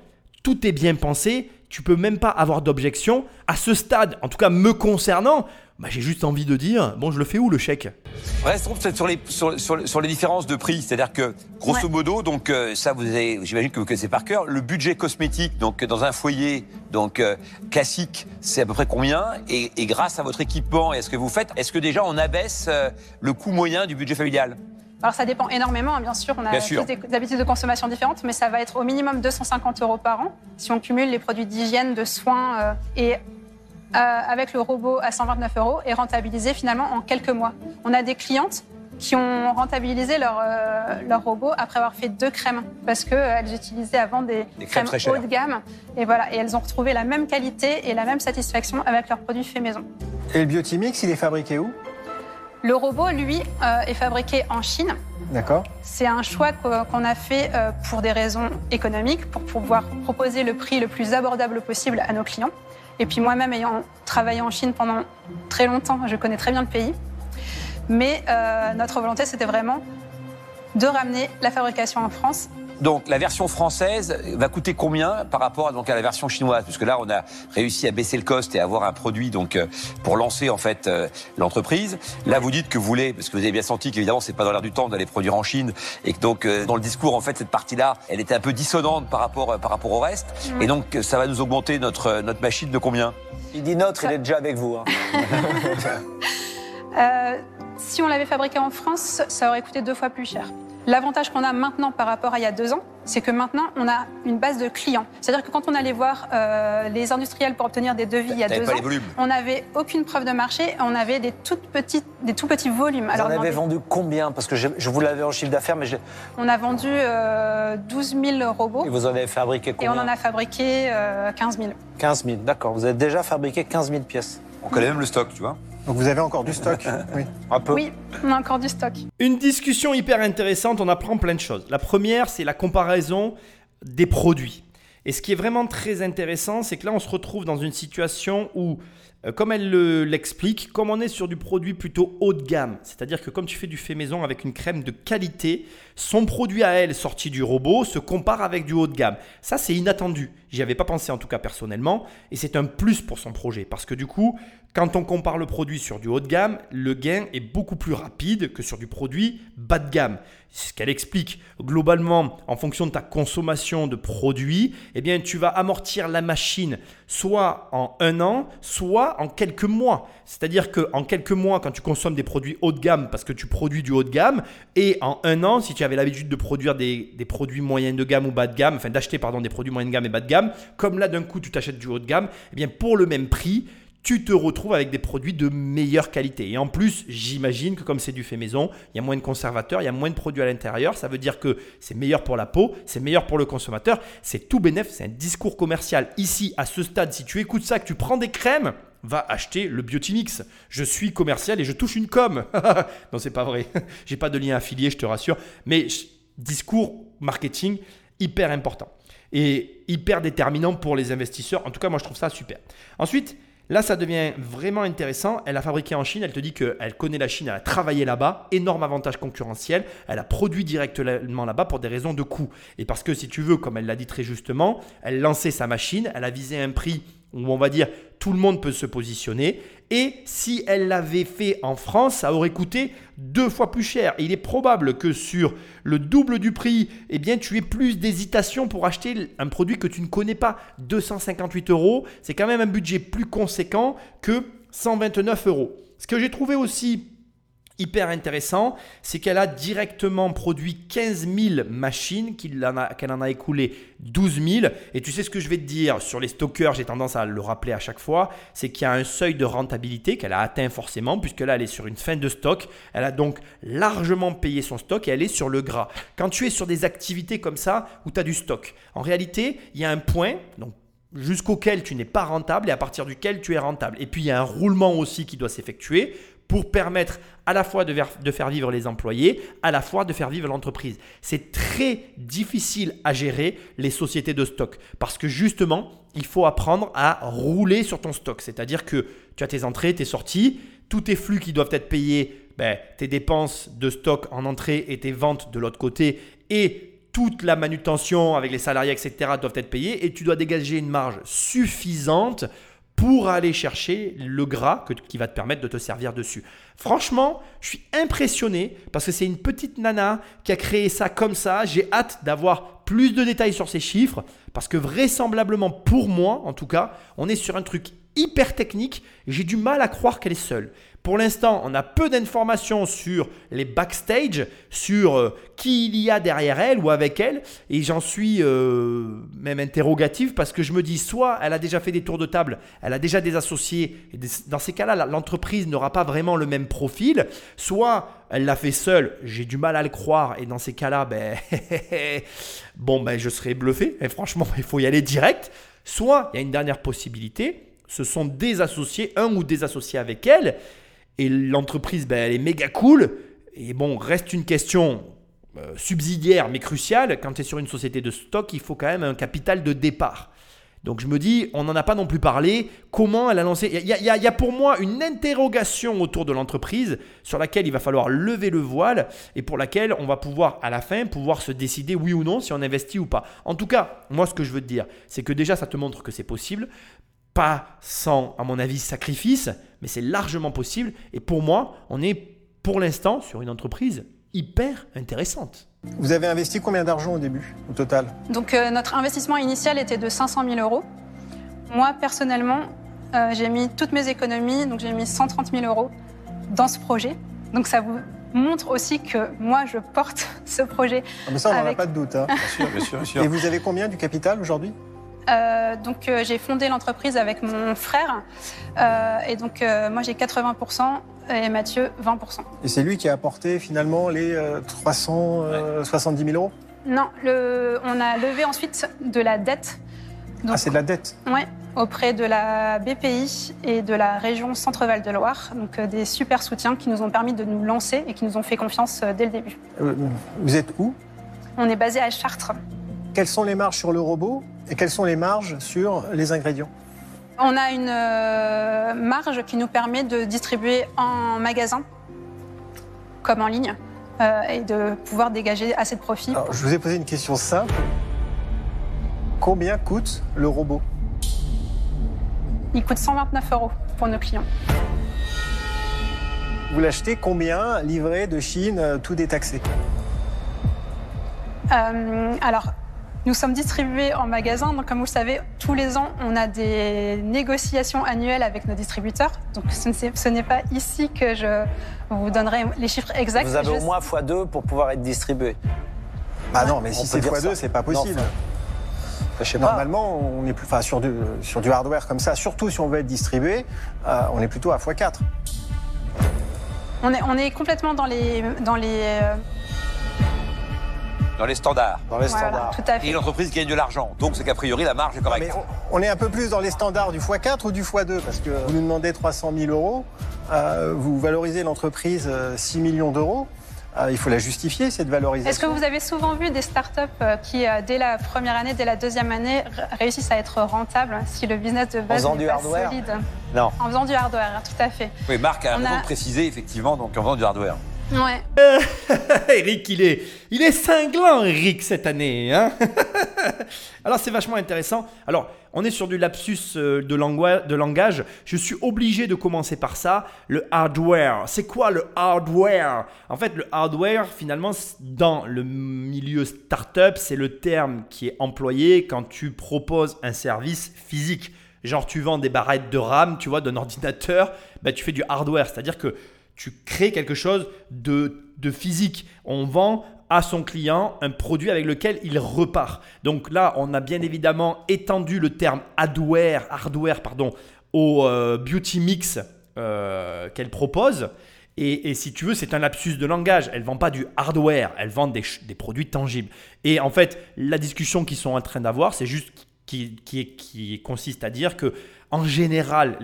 Speaker 4: tout est bien pensé, tu peux même pas avoir d'objection. À ce stade, en tout cas me concernant, bah, j'ai juste envie de dire, bon je le fais où le chèque?
Speaker 9: Restons peut-être sur les, sur, sur- sur les différences de prix. C'est-à-dire que, grosso
Speaker 3: Ouais.
Speaker 9: modo, donc, euh, ça, vous avez, j'imagine que vous connaissez par cœur, le budget cosmétique, donc, dans un foyer, donc, euh, classique, c'est à peu près combien? Et, et grâce à votre équipement et à ce que vous faites, est-ce que déjà on abaisse euh, le coût moyen du budget familial?
Speaker 3: Alors ça dépend énormément, hein, bien sûr. On a
Speaker 9: sûr.
Speaker 3: des, des habitudes de consommation différentes, mais ça va être au minimum 250 euros par an si on cumule les produits d'hygiène, de soins euh, et avec le robot à 129 euros et rentabilisé finalement en quelques mois. On a des clientes qui ont rentabilisé leur, euh, leur robot après avoir fait deux crèmes parce qu'elles utilisaient avant des,
Speaker 9: Des crèmes très
Speaker 3: haut de gamme et voilà et elles ont retrouvé la même qualité et la même satisfaction avec leurs produits faits maison.
Speaker 5: Et le Biotimix, il est fabriqué où?
Speaker 3: Le robot, lui, euh, est fabriqué en Chine.
Speaker 5: D'accord.
Speaker 3: C'est un choix qu'o- qu'on a fait euh, pour des raisons économiques, pour pouvoir proposer le prix le plus abordable possible à nos clients. Et puis moi-même, ayant travaillé en Chine pendant très longtemps, je connais très bien le pays. Mais euh, notre volonté, c'était vraiment de ramener la fabrication en France.
Speaker 9: Donc la version française va coûter combien par rapport à, donc, à la version chinoise? Puisque là, on a réussi à baisser le cost et à avoir un produit donc, euh, pour lancer en fait euh, l'entreprise. Là, vous dites que vous voulez, parce que vous avez bien senti qu'évidemment, c'est pas dans l'air du temps d'aller produire en Chine et que donc euh, dans le discours, en fait, cette partie-là, elle était un peu dissonante par rapport, euh, par rapport au reste. Et donc, ça va nous augmenter notre, notre machine de combien?
Speaker 8: Il dit notre, il est déjà avec vous. hein.
Speaker 3: Euh, si on l'avait fabriqué en France, ça aurait coûté deux fois plus cher. L'avantage qu'on a maintenant par rapport à il y a deux ans, c'est que maintenant, on a une base de clients. C'est-à-dire que quand on allait voir euh, les industriels pour obtenir des devis il y a deux ans, on n'avait aucune preuve de marché, on avait des, toutes petites, des tout petits volumes.
Speaker 8: Vous
Speaker 3: Alors,
Speaker 8: en avez vendu combien? Parce que je, je vous l'avais en chiffre d'affaires, mais je-
Speaker 3: on a vendu euh, 12 000 robots
Speaker 8: et vous en avez fabriqué
Speaker 3: et
Speaker 8: combien?
Speaker 3: on en a fabriqué euh, 15 000.
Speaker 8: 15 000, d'accord. Vous avez déjà fabriqué 15 000 pièces.
Speaker 9: On connaît même le stock, tu vois.
Speaker 5: Donc vous avez encore du stock Oui.
Speaker 8: Un peu.
Speaker 3: Oui, on a encore du stock.
Speaker 4: Une discussion hyper intéressante, on apprend plein de choses. La première, c'est la comparaison des produits. Et ce qui est vraiment très intéressant, c'est que là, on se retrouve dans une situation où, euh, comme elle le- l'explique, comme on est sur du produit plutôt haut de gamme, c'est-à-dire que comme tu fais du fait maison avec une crème de qualité, son produit à elle, sorti du robot, se compare avec du haut de gamme. Ça, c'est inattendu. J'y avais pas pensé en tout cas personnellement, et c'est un plus pour son projet, parce que du coup, quand on compare le produit sur du haut de gamme, le gain est beaucoup plus rapide que sur du produit bas de gamme. C'est ce qu'elle explique. Globalement, en fonction de ta consommation de produits, eh bien, tu vas amortir la machine soit en un an, soit en quelques mois. C'est-à-dire qu'en quelques mois, quand tu consommes des produits haut de gamme, parce que tu produis du haut de gamme, et en un an, si tu avais l'habitude de produire des, produits moyens de gamme ou bas de gamme, enfin d'acheter pardon des produits moyens de gamme et bas de gamme, comme là d'un coup tu t'achètes du haut de gamme, eh bien pour le même prix, tu te retrouves avec des produits de meilleure qualité. Et en plus, j'imagine que comme c'est du fait maison, il y a moins de conservateurs, il y a moins de produits à l'intérieur. Ça veut dire que c'est meilleur pour la peau, c'est meilleur pour le consommateur. C'est tout bénef, c'est un discours commercial. Ici, à ce stade, si tu écoutes ça, que tu prends des crèmes, va acheter le Biotimix. Je suis commercial et je touche une com. non, c'est pas vrai. J'ai pas de lien affilié, je te rassure. Mais discours marketing hyper important et hyper déterminant pour les investisseurs. En tout cas, moi, je trouve ça super. Ensuite, là, ça devient vraiment intéressant. Elle a fabriqué en Chine. Elle te dit qu'elle connaît la Chine, elle a travaillé là-bas. Énorme avantage concurrentiel. Elle a produit directement là-bas pour des raisons de coût. Et parce que, si tu veux, comme elle l'a dit très justement, elle lançait sa machine. Elle a visé un prix où on va dire tout le monde peut se positionner. Et si elle l'avait fait en France, ça aurait coûté deux fois plus cher. Il est probable que sur le double du prix, eh bien, tu aies plus d'hésitation pour acheter un produit que tu ne connais pas. 258 euros, c'est quand même un budget plus conséquent que 129 euros. Ce que j'ai trouvé aussi hyper intéressant, c'est qu'elle a directement produit 15 000 machines, qu'elle en a écoulé 12 000. Et tu sais ce que je vais te dire sur les stockers, j'ai tendance à le rappeler à chaque fois, c'est qu'il y a un seuil de rentabilité qu'elle a atteint forcément, puisque là elle est sur une fin de stock. Elle a donc largement payé son stock et elle est sur le gras. Quand tu es sur des activités comme ça où tu as du stock, en réalité, il y a un point, donc jusqu'auquel tu n'es pas rentable et à partir duquel tu es rentable. Et puis il y a un roulement aussi qui doit s'effectuer pour permettre à la fois de, faire vivre les employés, à la fois de faire vivre l'entreprise. C'est très difficile à gérer les sociétés de stock parce que justement, il faut apprendre à rouler sur ton stock. C'est-à-dire que tu as tes entrées, tes sorties, tous tes flux qui doivent être payés, ben, tes dépenses de stock en entrée et tes ventes de l'autre côté et toute la manutention avec les salariés, etc., doivent être payés et tu dois dégager une marge suffisante pour aller chercher le gras qui va te permettre de te servir dessus. Franchement, je suis impressionné parce que c'est une petite nana qui a créé ça comme ça. J'ai hâte d'avoir plus de détails sur ces chiffres parce que vraisemblablement pour moi, en tout cas, on est sur un truc hyper technique. J'ai du mal à croire qu'elle est seule. Pour l'instant, on a peu d'informations sur les backstage, sur euh, qui il y a derrière elle ou avec elle. Et j'en suis euh, même interrogatif parce que je me dis, soit elle a déjà fait des tours de table, elle a déjà des associés. Dans ces cas-là, l'entreprise n'aura pas vraiment le même profil. Soit elle l'a fait seule, j'ai du mal à le croire. Et dans ces cas-là, ben, bon, ben, je serais bluffé. Et franchement, il faut y aller direct. Soit il y a une dernière possibilité, ce sont des associés, un ou des associés avec elle, et l'entreprise, ben, elle est méga cool. Et bon, reste une question euh, subsidiaire mais cruciale. Quand tu es sur une société de stock, il faut quand même un capital de départ. Donc je me dis, on n'en a pas non plus parlé. Comment elle a lancé? Il y y a pour moi une interrogation autour de l'entreprise sur laquelle il va falloir lever le voile et pour laquelle on va pouvoir à la fin pouvoir se décider oui ou non si on investit ou pas. En tout cas, moi ce que je veux te dire, c'est que déjà ça te montre que c'est possible. Pas sans, à mon avis, sacrifice, mais c'est largement possible. Et pour moi, on est pour l'instant sur une entreprise hyper intéressante.
Speaker 5: Vous avez investi combien d'argent au début, au total?
Speaker 3: Donc euh, notre investissement initial était de 500 000 euros. Moi, personnellement, euh, j'ai mis toutes mes économies, donc j'ai mis 130 000 euros dans ce projet. Donc ça vous montre aussi que moi, je porte ce projet.
Speaker 5: Ah, Mais ça, on n'en a pas de doute. hein.
Speaker 9: Bien sûr, bien sûr, bien sûr.
Speaker 5: Et vous avez combien du capital aujourd'hui?
Speaker 3: Euh, donc euh, j'ai fondé l'entreprise avec mon frère. Euh, et donc euh, moi, j'ai 80% et Mathieu 20%.
Speaker 5: Et c'est lui qui a apporté finalement les euh, 370 000 euros?
Speaker 3: Non, le, on a levé ensuite de la dette. Donc,
Speaker 5: Ah, c'est de la dette?
Speaker 3: Ouais, auprès de la BPI et de la région Centre-Val de Loire. Donc euh, des super soutiens qui nous ont permis de nous lancer et qui nous ont fait confiance euh, dès le début.
Speaker 5: Euh, Vous êtes où?
Speaker 3: On est basé à Chartres.
Speaker 5: Quelles sont les marges sur le robot? Et quelles sont les marges sur les ingrédients
Speaker 3: On a une euh, marge qui nous permet de distribuer en magasin comme en ligne euh, et de pouvoir dégager assez de profit.
Speaker 5: Alors, Je vous ai posé une question simple. Combien coûte le robot?
Speaker 3: Il coûte 129 euros pour nos clients.
Speaker 5: Vous l'achetez combien livré de Chine, euh, tout détaxé?
Speaker 3: Euh, alors, nous sommes distribués en magasin. Donc, comme vous le savez, tous les ans, on a des négociations annuelles avec nos distributeurs. Donc, ce n'est pas ici que je vous donnerai les chiffres exacts.
Speaker 8: Vous avez
Speaker 3: Je-
Speaker 8: au moins x2 pour pouvoir être distribué.
Speaker 5: Bah non, mais
Speaker 8: On
Speaker 5: si c'est
Speaker 8: dire
Speaker 5: x2,
Speaker 8: ça.
Speaker 5: c'est pas possible.
Speaker 8: Non, Je sais pas.
Speaker 5: Normalement, on est plus, enfin, sur, du, sur du hardware comme ça, surtout si on veut être distribué, euh, on est plutôt à x4.
Speaker 3: on, est, on est complètement dans les, dans les, euh,
Speaker 9: Dans les standards.
Speaker 8: Dans les
Speaker 3: voilà,
Speaker 8: standards.
Speaker 3: tout à
Speaker 9: Et
Speaker 3: fait.
Speaker 9: l'entreprise gagne de l'argent. Donc c'est qu'a priori la marge est
Speaker 5: Mais
Speaker 9: correcte.
Speaker 5: on, on est un peu plus dans les standards du x4 ou du x2 Parce que vous nous demandez 300 000 euros, euh, vous valorisez l'entreprise euh, 6 millions d'euros. Euh, il faut la justifier, cette valorisation.
Speaker 3: Est-ce que vous avez souvent vu des startups euh, qui, euh, dès la première année, dès la deuxième année, réussissent à être rentables si le business de base
Speaker 8: faisant
Speaker 3: n'est
Speaker 8: du
Speaker 3: pas
Speaker 8: hardware
Speaker 3: solide?
Speaker 8: Non.
Speaker 3: En faisant du hardware, tout à fait.
Speaker 9: Oui, Marc a
Speaker 3: On
Speaker 9: raison
Speaker 3: a-
Speaker 9: de préciser effectivement donc en vendant du hardware.
Speaker 3: Ouais.
Speaker 4: Eric, il est, il est cinglant, Eric, cette année. Hein Alors, c'est vachement intéressant. Alors, on est sur du lapsus euh, de, de langage. Je suis obligé de commencer par ça. Le hardware. C'est quoi le hardware? En fait, le hardware, finalement, dans le milieu startup, c'est le terme qui est employé quand tu proposes un service physique. Genre, tu vends des barrettes de RAM, tu vois, d'un ordinateur, bah, tu fais du hardware. C'est-à-dire que tu crées quelque chose de, de physique. On vend à son client un produit avec lequel il repart. Donc là, on a bien évidemment étendu le terme hardware, hardware pardon, au euh, beauty mix euh, qu'elle propose. Et, si tu veux, c'est un lapsus de langage. Elle vend pas du hardware, elle vend des, des produits tangibles. Et en fait, la discussion qu'ils sont en train d'avoir, c'est juste qui, qui, qui consiste à dire que, en général,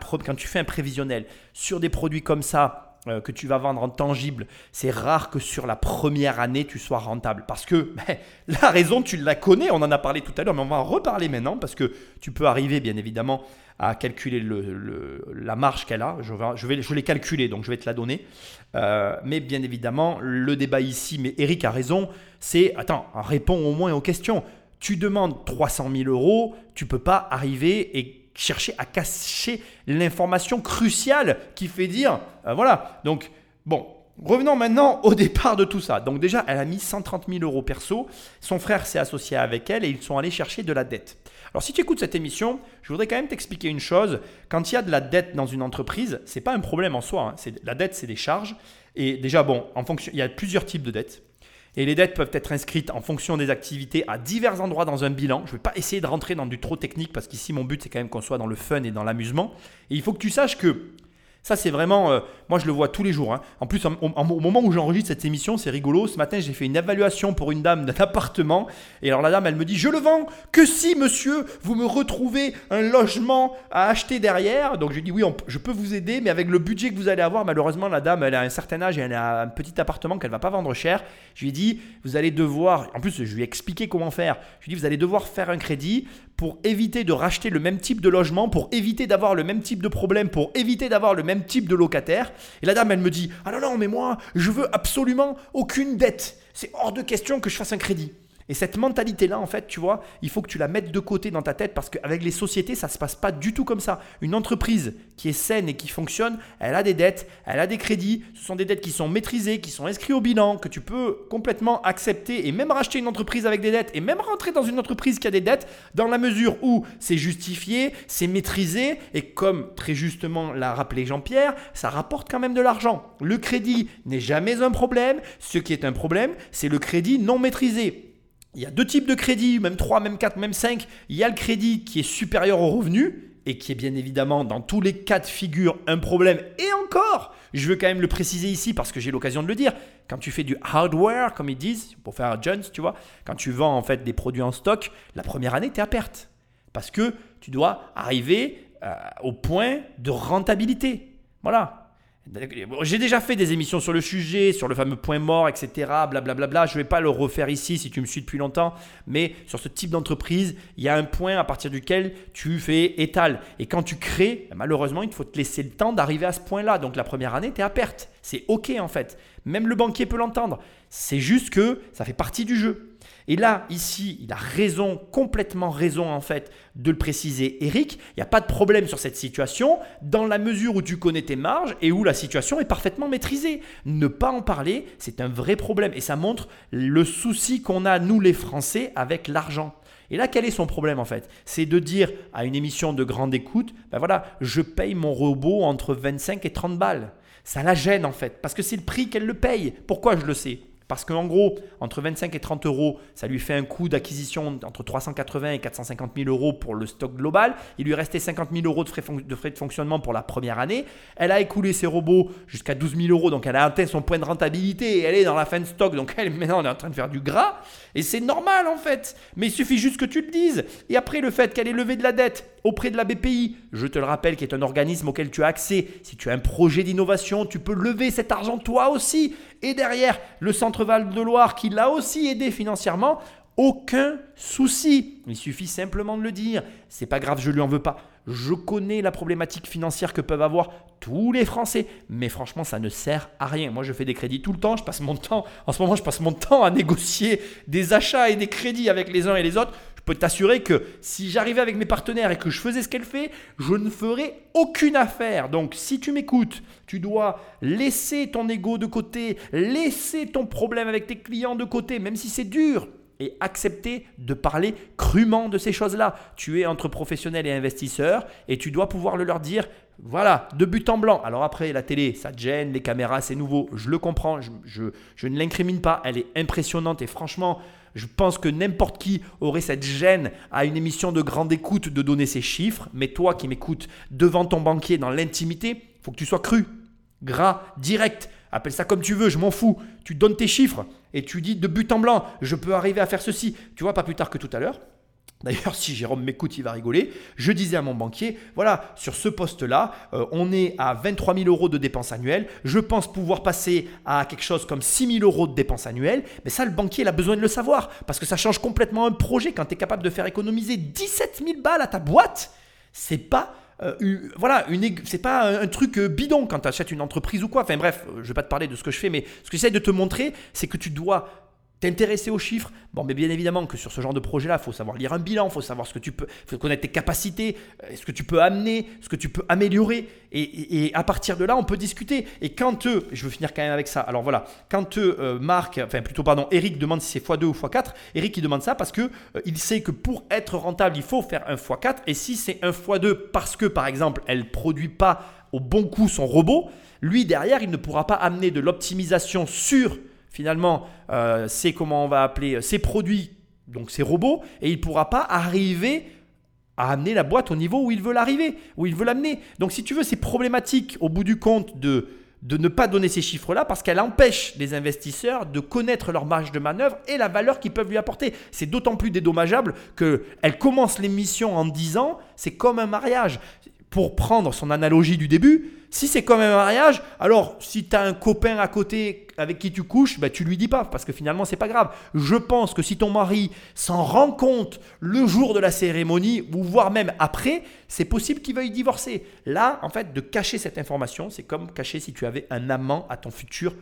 Speaker 4: quand tu fais un prévisionnel sur des produits comme ça, euh, que tu vas vendre en tangible, c'est rare que sur la première année, tu sois rentable. Parce que ben, la raison, tu la connais, on en a parlé tout à l'heure, mais on va en reparler maintenant, parce que tu peux arriver, bien évidemment, à calculer le, le- la marge qu'elle a. Je vais, je, vais, l'ai calculé, donc je vais te la donner. Euh, mais bien évidemment, le débat ici, mais Eric a raison, c'est, attends, réponds au moins aux questions. Tu demandes 300 000 euros, tu peux pas arriver et chercher à cacher l'information cruciale qui fait dire, euh, voilà. Donc, bon, revenons maintenant au départ de tout ça. Donc déjà, elle a mis 130 000 euros perso. Son frère s'est associé avec elle et ils sont allés chercher de la dette. Alors si tu écoutes cette émission, je voudrais quand même t'expliquer une chose. Quand il y a de la dette dans une entreprise, c'est pas un problème en soi. hein. La dette, c'est des charges. Et déjà, bon, en fonction, il y a plusieurs types de dettes. Et les dettes peuvent être inscrites en fonction des activités à divers endroits dans un bilan. Je ne vais pas essayer de rentrer dans du trop technique parce qu'ici mon but c'est quand même qu'on soit dans le fun et dans l'amusement. Et il faut que tu saches que ça c'est vraiment, euh, moi je le vois tous les jours. hein. En plus, au moment où j'enregistre cette émission, c'est rigolo. Ce matin j'ai fait une évaluation pour une dame d'un appartement. Et alors la dame elle me dit, je le vends que si monsieur vous me retrouvez un logement à acheter derrière? Donc je lui dis oui, je peux vous aider, mais avec le budget que vous allez avoir, malheureusement la dame elle a un certain âge et elle a un petit appartement qu'elle va pas vendre cher. Je lui ai dit, vous allez devoir, en plus je lui ai expliqué comment faire. Je lui ai dit, vous allez devoir faire un crédit pour éviter de racheter le même type de logement, pour éviter d'avoir le même type de problème, pour éviter d'avoir le même type de locataire. Et la dame, elle me dit, ah non, non, mais moi, je veux absolument aucune dette. C'est hors de question que je fasse un crédit. Et cette mentalité-là, en fait, tu vois, il faut que tu la mettes de côté dans ta tête parce qu'avec les sociétés, ça ne se passe pas du tout comme ça. Une entreprise qui est saine et qui fonctionne, elle a des dettes, elle a des crédits. Ce sont des dettes qui sont maîtrisées, qui sont inscrites au bilan, que tu peux complètement accepter et même racheter une entreprise avec des dettes et même rentrer dans une entreprise qui a des dettes dans la mesure où c'est justifié, c'est maîtrisé et comme très justement l'a rappelé Jean-Pierre, ça rapporte quand même de l'argent. Le crédit n'est jamais un problème. Ce qui est un problème, c'est le crédit non maîtrisé. Il y a deux types de crédits, même 3, même 4, même 5. Il y a le crédit qui est supérieur au revenu et qui est bien évidemment dans tous les cas de figure un problème. Et encore, je veux quand même le préciser ici parce que j'ai l'occasion de le dire. Quand tu fais du hardware, comme ils disent, pour faire Jones, tu vois, quand tu vends en fait des produits en stock, la première année, tu es à perte. Parce que tu dois arriver euh, au point de rentabilité. Voilà. J'ai déjà fait des émissions sur le sujet, sur le fameux point mort, etc. Blablabla. Je ne vais pas le refaire ici si tu me suis depuis longtemps. Mais sur ce type d'entreprise, il y a un point à partir duquel tu fais étal. Et quand tu crées, malheureusement, il faut te laisser le temps d'arriver à ce point-là. Donc la première année, tu es à perte. C'est OK en fait. Même le banquier peut l'entendre. C'est juste que ça fait partie du jeu. Et là, ici, il a raison, complètement raison en fait, de le préciser, Eric. Il n'y a pas de problème sur cette situation dans la mesure où tu connais tes marges et où la situation est parfaitement maîtrisée. Ne pas en parler, c'est un vrai problème et ça montre le souci qu'on a, nous les Français, avec l'argent. Et là, quel est son problème en fait? C'est de dire à une émission de grande écoute, ben voilà, je paye mon robot entre 25 et 30 balles. Ça la gêne en fait, parce que c'est le prix qu'elle le paye. Pourquoi je le sais? Parce qu'en gros, entre 25 et 30 euros, ça lui fait un coût d'acquisition entre 380 et 450 000 euros pour le stock global. Il lui restait 50 000 euros de frais, de fonctionnement pour la première année. Elle a écoulé ses robots jusqu'à 12 000 euros, donc elle a atteint son point de rentabilité et elle est dans la fin de stock. Donc elle, maintenant, on est en train de faire du gras. Et c'est normal en fait. Mais il suffit juste que tu le dises. Et après, le fait qu'elle ait levé de la dette auprès de la BPI, je te le rappelle, qui est un organisme auquel tu as accès. Si tu as un projet d'innovation, tu peux lever cet argent toi aussi. Et derrière, le Centre Val de Loire qui l'a aussi aidé financièrement, aucun souci. Il suffit simplement de le dire. C'est pas grave, je lui en veux pas. Je connais la problématique financière que peuvent avoir tous les Français, mais franchement, ça ne sert à rien. Moi, je fais des crédits tout le temps. Je passe mon temps, en ce moment, je passe mon temps à négocier des achats et des crédits avec les uns et les autres. Je peux t'assurer que si j'arrivais avec mes partenaires et que je faisais ce qu'elle fait, je ne ferais aucune affaire. Donc, si tu m'écoutes, tu dois laisser ton ego de côté, laisser ton problème avec tes clients de côté, même si c'est dur et accepter de parler crûment de ces choses-là. Tu es entre professionnels et investisseurs et tu dois pouvoir le leur dire, voilà, de but en blanc. Alors après, la télé, ça te gêne, les caméras, c'est nouveau, je le comprends, je, je ne l'incrimine pas, elle est impressionnante et franchement, je pense que n'importe qui aurait cette gêne à une émission de grande écoute de donner ses chiffres, mais toi qui m'écoutes devant ton banquier dans l'intimité, faut que tu sois cru, gras, direct. Appelle ça comme tu veux, je m'en fous. Tu donnes tes chiffres et tu dis de but en blanc, je peux arriver à faire ceci. Tu vois, pas plus tard que tout à l'heure. D'ailleurs, si Jérôme m'écoute, il va rigoler. Je disais à mon banquier, voilà, sur ce poste-là, euh, on est à 23 000 euros de dépenses annuelles. Je pense pouvoir passer à quelque chose comme 6 000 euros de dépenses annuelles. Mais ça, le banquier, il a besoin de le savoir. Parce que ça change complètement un projet quand tu es capable de faire économiser 17 000 balles à ta boîte. C'est pas euh, voilà, c'est pas un, truc euh, bidon quand tu achètes une entreprise ou quoi. Enfin bref, je vais pas te parler de ce que je fais, mais ce que j'essaie de te montrer, c'est que tu dois t'intéresser aux chiffres. Bon, mais bien évidemment que sur ce genre de projet-là, il faut savoir lire un bilan, il faut savoir ce que tu peux, faut connaître tes capacités, ce que tu peux amener, ce que tu peux améliorer. Et, à partir de là, on peut discuter. Et quand eux, je veux finir quand même avec ça. Alors voilà, quand eux, Marc, enfin plutôt pardon, Eric demande si c'est x2 ou x4, Eric il demande ça parce que il sait que pour être rentable, il faut faire un x4. Et si c'est un x2 parce que par exemple, elle produit pas au bon coup son robot, lui derrière, il ne pourra pas amener de l'optimisation sur finalement, euh, c'est comment on va appeler ces produits, donc ces robots, et il ne pourra pas arriver à amener la boîte au niveau où il veut l'arriver, où il veut l'amener. Donc si tu veux, c'est problématique au bout du compte de, de ne pas donner ces chiffres-là parce qu'elle empêche les investisseurs de connaître leur marge de manœuvre et la valeur qu'ils peuvent lui apporter. C'est d'autant plus dédommageable qu'elle commence l'émission en disant c'est comme un mariage. Pour prendre son analogie du début, si c'est comme un mariage, alors si tu as un copain à côté avec qui tu couches, bah, tu lui dis pas parce que finalement c'est pas grave. Je pense que si ton mari s'en rend compte le jour de la cérémonie ou voire même après, c'est possible qu'il veuille divorcer. Là, en fait, de cacher cette information, c'est comme cacher si tu avais un amant à ton futur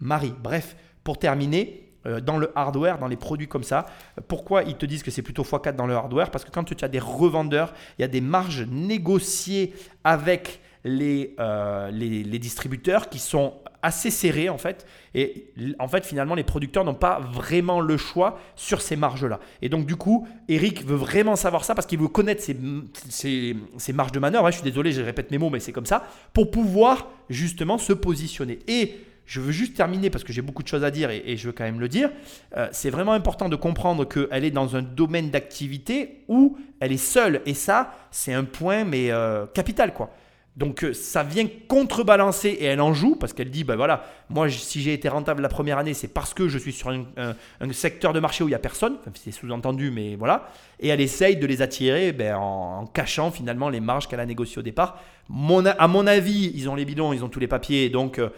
Speaker 4: mari. Bref, pour terminer, euh, dans le hardware, dans les produits comme ça. Pourquoi ils te disent que c'est plutôt x4 dans le hardware? Parce que quand tu as des revendeurs, il y a des marges négociées avec euh, les, les, distributeurs qui sont assez serrés en fait. Et en fait, finalement, les producteurs n'ont pas vraiment le choix sur ces marges-là. Et donc, du coup, Eric veut vraiment savoir ça parce qu'il veut connaître ses, marges de manœuvre. je suis désolé, je répète mes mots, mais c'est comme ça. Pour pouvoir justement se positionner. Et je veux juste terminer parce que j'ai beaucoup de choses à dire et, je veux quand même le dire. Euh, c'est vraiment important de comprendre qu'elle est dans un domaine d'activité où elle est seule. Et ça, c'est un point mais euh, capital quoi. Donc euh, ça vient contrebalancer et elle en joue parce qu'elle dit, ben voilà, moi si j'ai été rentable la première année, c'est parce que je suis sur un, secteur de marché où il n'y a personne, Enfin, c'est sous-entendu, mais voilà, et elle essaye de les attirer ben, en, cachant finalement les marges qu'elle a négociées au départ. Mon, à mon avis, ils ont les bidons, ils ont tous les papiers, donc euh,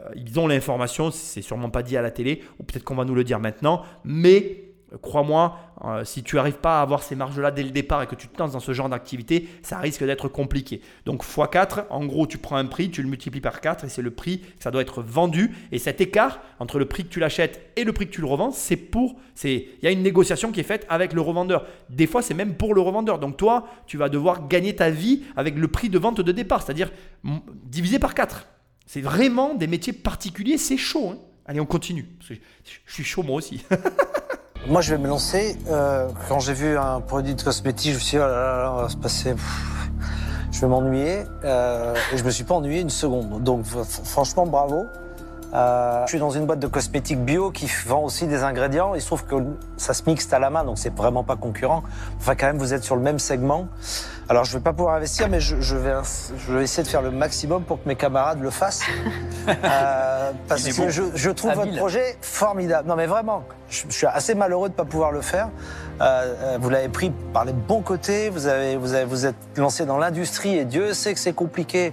Speaker 4: euh, ils ont l'information, c'est sûrement pas dit à la télé, ou peut-être qu'on va nous le dire maintenant, mais crois-moi, euh, si tu n'arrives pas à avoir ces marges-là dès le départ et que tu te lances dans ce genre d'activité, ça risque d'être compliqué. Donc x4, en gros, tu prends un prix, tu le multiplies par 4 et c'est le prix que ça doit être vendu. Et cet écart entre le prix que tu l'achètes et le prix que tu le revends, c'est pour, il y a une négociation qui est faite avec le revendeur. Des fois, c'est même pour le revendeur. Donc toi, tu vas devoir gagner ta vie avec le prix de vente de départ, c'est-à-dire divisé par 4. C'est vraiment des métiers particuliers, c'est chaud. hein. Allez, on continue. Je suis chaud moi aussi.
Speaker 8: Moi, je vais me lancer. Euh, quand j'ai vu un produit de cosmétique, je me suis dit, oh là là, là, on va se passer. je vais m'ennuyer. Euh, et je me suis pas ennuyé une seconde. Donc, franchement, bravo. Euh, je suis dans une boîte de cosmétiques bio qui vend aussi des ingrédients. Il se trouve que ça se mixe à la main, donc c'est vraiment pas concurrent. Enfin, quand même, vous êtes sur le même segment. Alors, je vais pas pouvoir investir, mais je, je vais, je vais essayer de faire le maximum pour que mes camarades le fassent. Euh, parce que
Speaker 9: bon.
Speaker 8: je, je trouve
Speaker 9: Habile.
Speaker 8: votre projet formidable. Non, mais vraiment, je, je suis assez malheureux de pas pouvoir le faire. Euh, vous l'avez pris par les bons côtés, vous, avez, vous, avez, vous êtes lancé dans l'industrie et Dieu sait que c'est compliqué.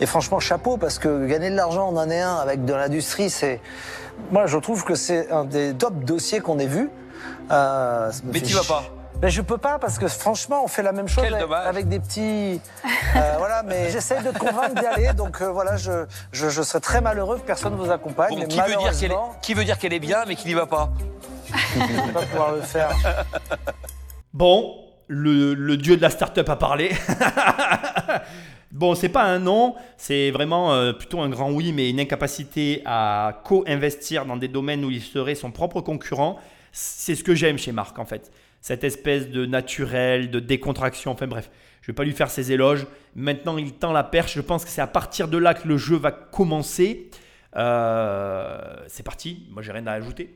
Speaker 8: Et franchement, chapeau, parce que gagner de l'argent en année 1 avec de l'industrie, c'est. Moi, je trouve que c'est un des top dossiers qu'on ait vus. Euh,
Speaker 9: Mais tu vas pas.
Speaker 8: mais je peux pas parce que franchement, on fait la même chose avec, des petits. euh, voilà, mais j'essaie de te convaincre d'y aller. Donc euh, voilà, je, je, je serais très malheureux que personne ne vous accompagne.
Speaker 9: Bon, qui veut, dire qu'elle est,
Speaker 8: malheureusement,
Speaker 9: qui veut dire qu'elle est bien, mais qu'il n'y va pas
Speaker 8: je ne vais pas pouvoir le faire.
Speaker 4: Bon, le, le dieu de la start-up a parlé. Bon, c'est pas un non, c'est vraiment euh, plutôt un grand oui, mais une incapacité à co-investir dans des domaines où il serait son propre concurrent. C'est ce que j'aime chez Marc en fait. Cette espèce de naturel, de décontraction, enfin bref, je vais pas lui faire ses éloges. Maintenant, il tend la perche. Je pense que c'est à partir de là que le jeu va commencer. Euh, c'est parti. Moi, j'ai rien à ajouter.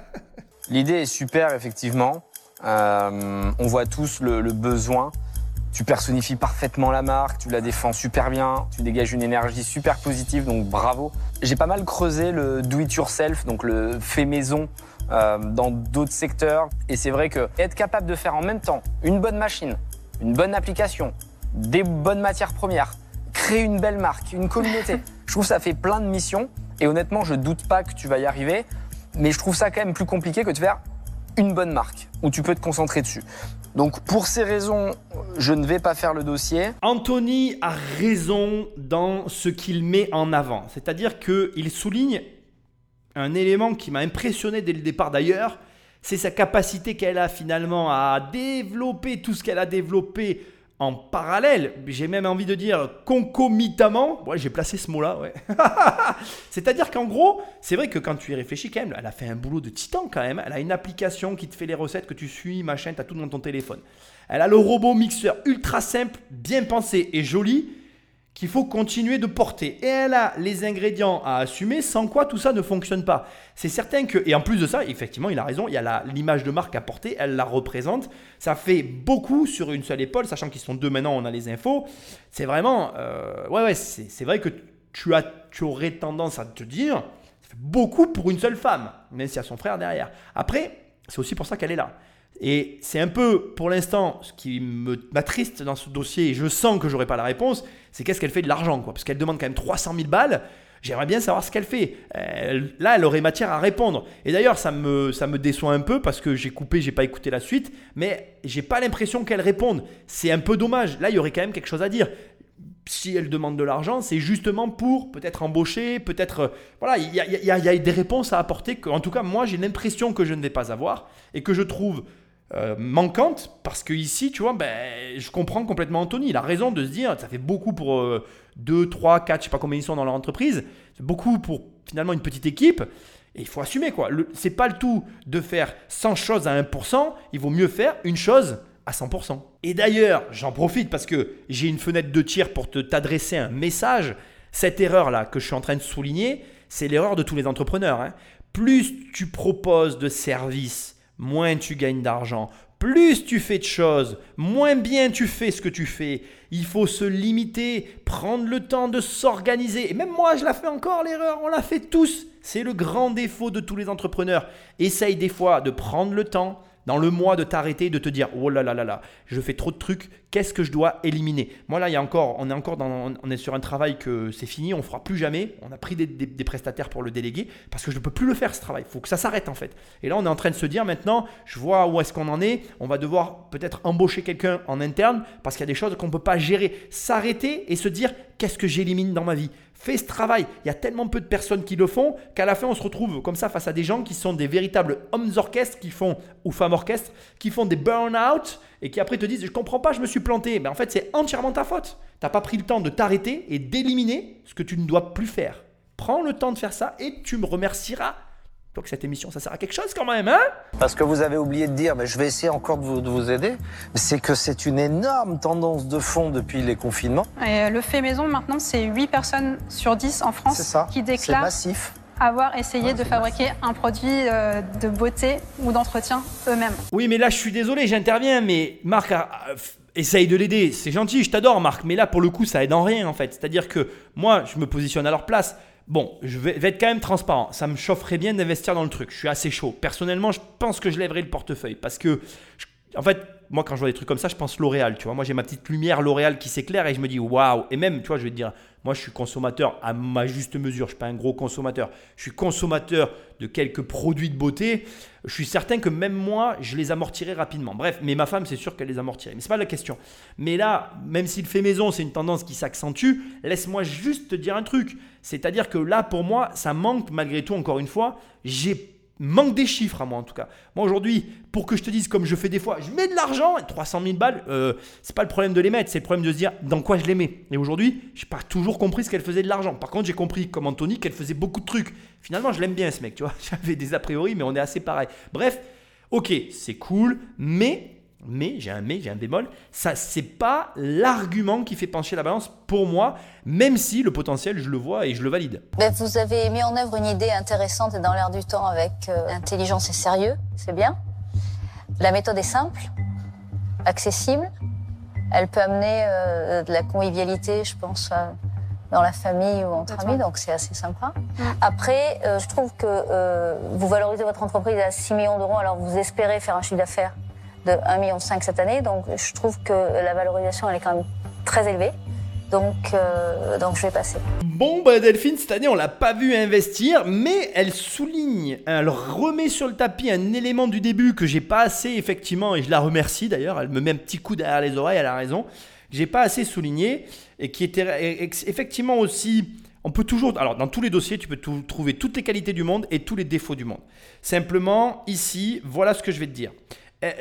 Speaker 6: L'idée est super, effectivement. Euh, on voit tous le besoin. Tu personnifies parfaitement la marque, tu la défends super bien, tu dégages une énergie super positive, donc bravo. J'ai pas mal creusé le do it yourself, donc le fait maison euh, dans d'autres secteurs. Et c'est vrai que être capable de faire en même temps une bonne machine, une bonne application, des bonnes matières premières, créer une belle marque, une communauté, je trouve que ça fait plein de missions. Et honnêtement, je doute pas que tu vas y arriver. Mais je trouve ça quand même plus compliqué que de faire une bonne marque où tu peux te concentrer dessus. Donc pour ces raisons, je ne vais pas faire le dossier.
Speaker 4: Anthony a raison dans ce qu'il met en avant. C'est-à-dire qu'il souligne un élément qui m'a impressionné dès le départ d'ailleurs, c'est sa capacité qu'elle a finalement à développer tout ce qu'elle a développé en parallèle, j'ai même envie de dire concomitamment. Ouais, j'ai placé ce mot-là. C'est-à-dire qu'en gros, c'est vrai que quand tu y réfléchis quand elle a fait un boulot de titan quand même. Elle a une application qui te fait les recettes que tu suis, machin, t'as tout dans ton téléphone. Elle a le robot mixeur ultra simple, bien pensé et joli qu'il faut continuer de porter. Et elle a les ingrédients à assumer, sans quoi tout ça ne fonctionne pas. C'est certain que, et en plus de ça, effectivement, il a raison, il y a l'image de marque à porter, elle la représente. Ça fait beaucoup sur une seule épaule, sachant qu'ils sont deux maintenant, on a les infos. C'est vraiment, euh, ouais, ouais, c'est c'est vrai que tu, as, tu aurais tendance à te dire, ça fait beaucoup pour une seule femme, même s'il y a son frère derrière. Après, c'est aussi pour ça qu'elle est là. Et c'est un peu, pour l'instant, ce qui m'attriste dans ce dossier, et je sens que j'aurai pas la réponse, c'est qu'est-ce qu'elle fait de l'argent, quoi. Parce qu'elle demande quand même 300 000 balles. J'aimerais bien savoir ce qu'elle fait. Là, elle aurait matière à répondre. Et d'ailleurs, ça me, ça me déçoit un peu parce que j'ai coupé, j'ai pas écouté la suite, mais j'ai pas l'impression qu'elle réponde. C'est un peu dommage. Là, il y aurait quand même quelque chose à dire si elle demande de l'argent, c'est justement pour peut-être embaucher, peut-être... euh, voilà, il y y a des réponses à apporter que, en tout cas, moi, j'ai l'impression que je ne vais pas avoir et que je trouve euh, manquante parce que ici, tu vois, ben, je comprends complètement Anthony. Il a raison de se dire, ça fait beaucoup pour 2, 3, 4, je sais pas combien ils sont dans leur entreprise, c'est beaucoup pour finalement une petite équipe. Et il faut assumer quoi. C'est pas le tout de faire 100 choses à 1%, il vaut mieux faire une chose à 100%. Et d'ailleurs, j'en profite parce que j'ai une fenêtre de tir pour te t'adresser un message. Cette erreur-là que je suis en train de souligner, c'est l'erreur de tous les entrepreneurs. hein. Plus tu proposes de services, moins tu gagnes d'argent. plus tu fais de choses, moins bien tu fais ce que tu fais. Il faut se limiter, prendre le temps de s'organiser. Et même moi, je la fais encore l'erreur, on la fait tous. C'est le grand défaut de tous les entrepreneurs. Essaye des fois de prendre le temps, dans le mois de t'arrêter, de te dire oh là là là là, je fais trop de trucs, qu'est-ce que je dois éliminer? Moi là, il y a encore, on est encore sur un travail que c'est fini, on fera plus jamais. On a pris des, des, prestataires pour le déléguer parce que je ne peux plus le faire ce travail. Il faut que ça s'arrête en fait. Et là, on est en train de se dire maintenant, je vois où est-ce qu'on en est. On va devoir peut-être embaucher quelqu'un en interne parce qu'il y a des choses qu'on ne peut pas gérer. S'arrêter et se dire qu'est-ce que j'élimine dans ma vie? Fais ce travail. Il y a tellement peu de personnes qui le font qu'à la fin, on se retrouve comme ça face à des gens qui sont des véritables hommes orchestres qui font, ou femmes orchestres, qui font des burn-out et qui après te disent Je comprends pas, je me suis planté. Mais en fait, c'est entièrement ta faute. Tu n'as pas pris le temps de t'arrêter et d'éliminer ce que tu ne dois plus faire. Prends le temps de faire ça et tu me remercieras donc cette émission, ça sert à quelque chose quand même, hein?
Speaker 8: Parce que vous avez oublié de dire, mais je vais essayer encore de vous, de vous aider, c'est que c'est une énorme tendance de fond depuis les confinements.
Speaker 3: Et le fait maison, maintenant, c'est 8 personnes sur 10 en France qui déclarent
Speaker 8: massif.
Speaker 3: avoir essayé de fabriquer un produit euh, de beauté ou d'entretien eux-mêmes.
Speaker 4: Oui, mais là, je suis désolé, j'interviens, mais Marc... A, essaye de l'aider, c'est gentil, je t'adore Marc, mais là pour le coup ça aide en rien en fait. C'est-à-dire que moi je me positionne à leur place. Bon, je vais, être quand même transparent. Ça me chaufferait bien d'investir dans le truc. Je suis assez chaud. Personnellement, je pense que je lèverai le portefeuille parce que, en fait, moi, quand je vois des trucs comme ça, je pense L'Oréal. Tu moi, j'ai ma petite lumière L'Oréal qui s'éclaire et je me dis waouh. Et même, tu vois, je vais te dire, moi, je suis consommateur à ma juste mesure. Je ne suis pas un gros consommateur. Je suis consommateur de quelques produits de beauté. Je suis certain que même moi, je les amortirai rapidement. Bref, mais ma femme, c'est sûr qu'elle les amortirait. Mais ce n'est pas la question. Mais là, même s'il fait maison, c'est une tendance qui s'accentue. Laisse-moi juste te dire un truc. C'est-à-dire que là, pour moi, ça manque malgré tout, encore une fois. J'ai manque des chiffres à moi en tout cas. Moi aujourd'hui, pour que je te dise comme je fais des fois, je mets de l'argent, 300 000 balles, euh, c'est pas le problème de les mettre, c'est le problème de se dire dans quoi je les mets. Et aujourd'hui, j'ai pas toujours compris ce qu'elle faisait de l'argent. Par contre, j'ai compris comme Anthony qu'elle faisait beaucoup de trucs. Finalement, je l'aime bien ce mec, tu vois. J'avais des a priori, mais on est assez pareil. Bref, ok, c'est cool, mais mais, j'ai un mais, j'ai un bémol, ça c'est pas l'argument qui fait pencher la balance pour moi, même si le potentiel, je le vois et je le valide.
Speaker 7: Ben, vous avez mis en œuvre une idée intéressante et dans l'air du temps avec euh, intelligence et sérieux, c'est bien. La méthode est simple, accessible, elle peut amener euh, de la convivialité, je pense, euh, dans la famille ou entre amis, donc c'est assez sympa. Après, je trouve que vous valorisez votre entreprise à 6 millions d'euros, alors vous espérez faire un chiffre d'affaires de 1,5 million cette année. Donc je trouve que la valorisation, elle est quand même très élevée. Donc, euh, donc je vais passer.
Speaker 4: Bon, bah Delphine, cette année, on l'a pas vu investir, mais elle souligne, elle remet sur le tapis un élément du début que j'ai pas assez, effectivement, et je la remercie d'ailleurs, elle me met un petit coup derrière les oreilles, elle a raison, j'ai pas assez souligné, et qui était effectivement aussi... On peut toujours, alors dans tous les dossiers, tu peux trouver toutes les qualités du monde et tous les défauts du monde. Simplement, ici, voilà ce que je vais te dire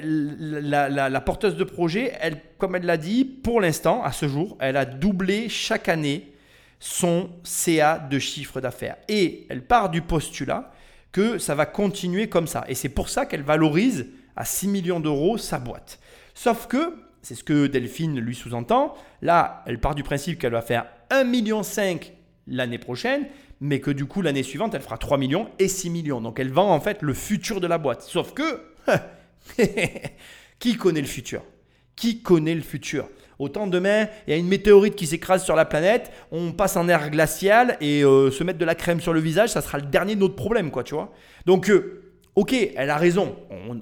Speaker 4: la, porteuse de projet, elle, comme elle l'a dit, pour l'instant, à ce jour, elle a doublé chaque année son CA de chiffre d'affaires. Et elle part du postulat que ça va continuer comme ça. Et c'est pour ça qu'elle valorise à 6 millions d'euros sa boîte. Sauf que, c'est ce que Delphine lui sous-entend, là, elle part du principe qu'elle va faire 1,5 million l'année prochaine, mais que du coup, l'année suivante, elle fera 3 millions et 6 millions. Donc elle vend en fait le futur de la boîte. Sauf que... qui connaît le futur? Qui connaît le futur? Autant demain, il y a une météorite qui s'écrase sur la planète, on passe en air glacial et euh, se mettre de la crème sur le visage, ça sera le dernier de notre problème, quoi, tu vois. Donc, euh, ok, elle a raison,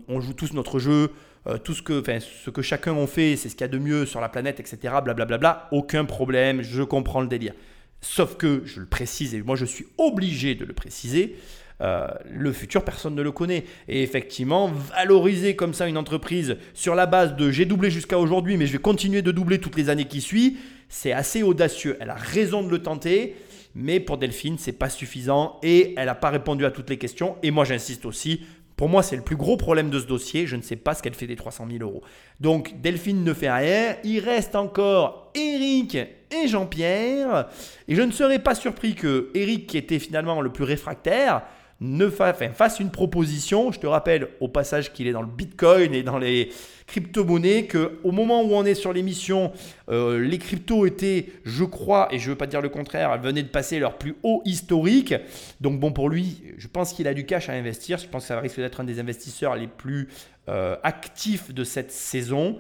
Speaker 4: on, joue tous notre jeu, euh, tout ce que, ce que chacun en fait, c'est ce qu'il y a de mieux sur la planète, etc. Blablabla, bla, bla, aucun problème, je comprends le délire. Sauf que, je le précise, et moi je suis obligé de le préciser, euh, le futur, personne ne le connaît. Et effectivement, valoriser comme ça une entreprise sur la base de j'ai doublé jusqu'à aujourd'hui, mais je vais continuer de doubler toutes les années qui suivent, c'est assez audacieux. Elle a raison de le tenter. Mais pour Delphine, c'est pas suffisant et elle n'a pas répondu à toutes les questions. Et moi, j'insiste aussi, pour moi, c'est le plus gros problème de ce dossier. Je ne sais pas ce qu'elle fait des 300 000 euros. Donc, Delphine ne fait rien. Il reste encore Eric et Jean-Pierre. Et je ne serais pas surpris que Eric, qui était finalement le plus réfractaire, ne fa- enfin, fasse une proposition. Je te rappelle au passage qu'il est dans le Bitcoin et dans les crypto-monnaies, qu'au moment où on est sur l'émission, euh, les cryptos étaient, je crois, et je ne veux pas dire le contraire, elles venaient de passer leur plus haut historique. Donc bon, pour lui, je pense qu'il a du cash à investir. Je pense que ça risque d'être un des investisseurs les plus euh, actifs de cette saison.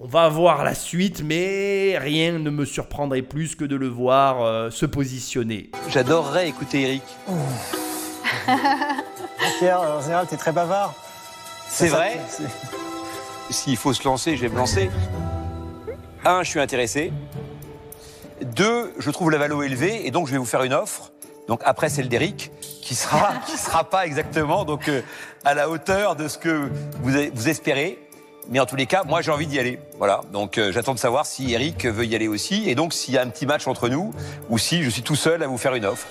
Speaker 4: On va voir la suite, mais rien ne me surprendrait plus que de le voir euh, se positionner.
Speaker 9: J'adorerais écouter Eric.
Speaker 5: Pierre, en général, t'es très bavard.
Speaker 9: C'est vrai
Speaker 5: c'est-
Speaker 9: S'il faut se lancer, je vais me lancer. Un, je suis intéressé. Deux, je trouve la valo élevée et donc je vais vous faire une offre. Donc après celle d'Eric, qui sera, qui sera pas exactement donc euh, à la hauteur de ce que vous, vous espérez. Mais en tous les cas, moi j'ai envie d'y aller. Voilà. Donc euh, j'attends de savoir si Eric veut y aller aussi et donc s'il y a un petit match entre nous ou si je suis tout seul à vous faire une offre.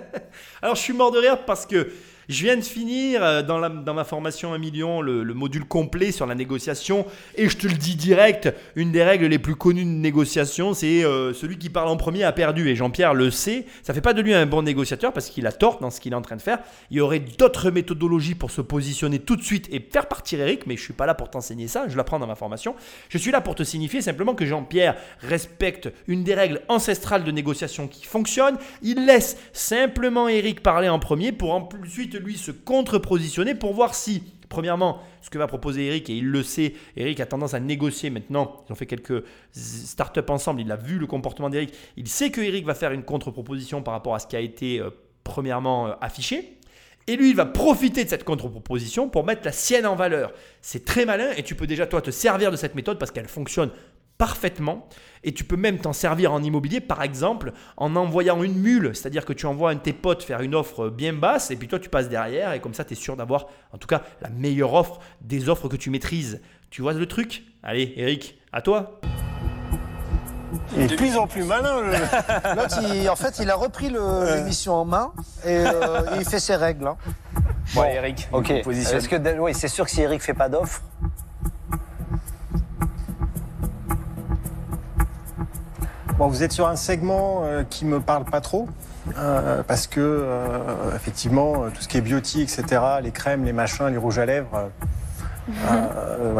Speaker 4: Alors je suis mort de rire parce que je viens de finir euh, dans, ma formation 1 million le, le module complet sur la négociation et je te le dis direct, une des règles les plus connues de négociation, c'est euh, celui qui parle en premier a perdu et Jean-Pierre le sait. Ça fait pas de lui un bon négociateur parce qu'il a tort dans ce qu'il est en train de faire. Il y aurait d'autres méthodologies pour se positionner tout de suite et faire partir Eric, mais je suis pas là pour t'enseigner ça, je l'apprends dans ma formation. Je suis là pour te signifier simplement que Jean-Pierre respecte une des règles ancestrales de négociation qui fonctionne. Il laisse simplement Eric parler en premier pour ensuite lui se contre-positionner pour voir si, premièrement, ce que va proposer Eric, et il le sait, Eric a tendance à négocier maintenant. Ils ont fait quelques startups ensemble, il a vu le comportement d'Eric. Il sait que Eric va faire une contre-proposition par rapport à ce qui a été euh, premièrement euh, affiché. Et lui, il va profiter de cette contre-proposition pour mettre la sienne en valeur. C'est très malin et tu peux déjà, toi, te servir de cette méthode parce qu'elle fonctionne parfaitement. Et tu peux même t'en servir en immobilier, par exemple, en envoyant une mule. C'est-à-dire que tu envoies un de tes potes faire une offre bien basse et puis toi, tu passes derrière et comme ça, tu es sûr d'avoir, en tout cas, la meilleure offre des offres que tu maîtrises. Tu vois le truc? Allez, Eric, à toi.
Speaker 5: Il est de plus en plus malin. le-
Speaker 8: L'autre, il- en fait, il a repris le- l'émission en main et euh, il fait ses règles. hein.
Speaker 6: Bon, Eric,
Speaker 8: Ok. Est-ce que oui, c'est sûr que si Eric fait pas d'offre,
Speaker 5: Vous êtes sur un segment euh, qui me parle pas trop. euh, parce que euh, effectivement, euh, tout ce qui est beauty, etc., les crèmes, les machins, les rouges à lèvres,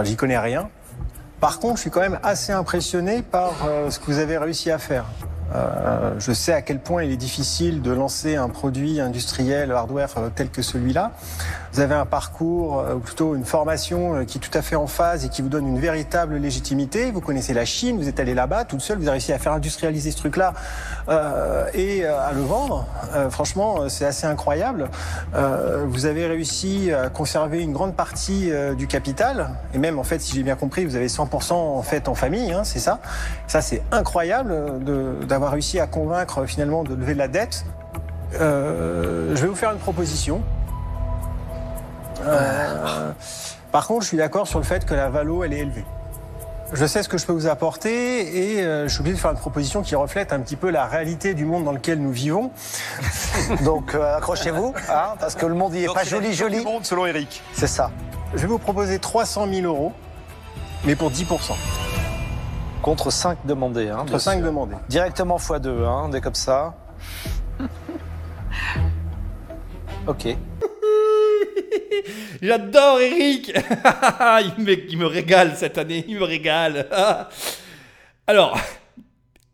Speaker 5: j'y connais rien. Par contre, je suis quand même assez impressionné par ce que vous avez réussi à faire. Euh, je sais à quel point il est difficile de lancer un produit industriel hardware euh, tel que celui-là. Vous avez un parcours, euh, ou plutôt une formation qui est tout à fait en phase et qui vous donne une véritable légitimité. Vous connaissez la Chine, vous êtes allé là-bas toute seule, vous avez réussi à faire industrialiser ce truc-là euh, et à le vendre. Franchement, c'est assez incroyable. Vous avez réussi à conserver une grande partie du capital et même en fait, si j'ai bien compris, vous avez 100% en fait en famille, hein, c'est ça. Ça, c'est incroyable de- d'avoir réussi à convaincre euh, finalement de lever la dette. Euh, je vais vous faire une proposition. Euh, par contre, je suis d'accord sur le fait que la valo, elle est élevée. Je sais ce que je peux vous apporter et euh, je suis obligé de faire une proposition qui reflète un petit peu la réalité du monde dans lequel nous vivons.
Speaker 8: donc accrochez-vous, hein, parce que le monde il est
Speaker 9: Donc,
Speaker 8: pas joli joli.
Speaker 9: du monde selon Eric.
Speaker 8: C'est ça.
Speaker 5: Je vais vous proposer 300 000 euros, mais pour 10%.
Speaker 8: Contre 5 demandés. Hein, bien
Speaker 5: 5
Speaker 8: sûr.
Speaker 5: demandés.
Speaker 8: Directement x2, hein, dès comme ça. Ok.
Speaker 4: J'adore Eric il, me, il me régale cette année, il me régale. Alors,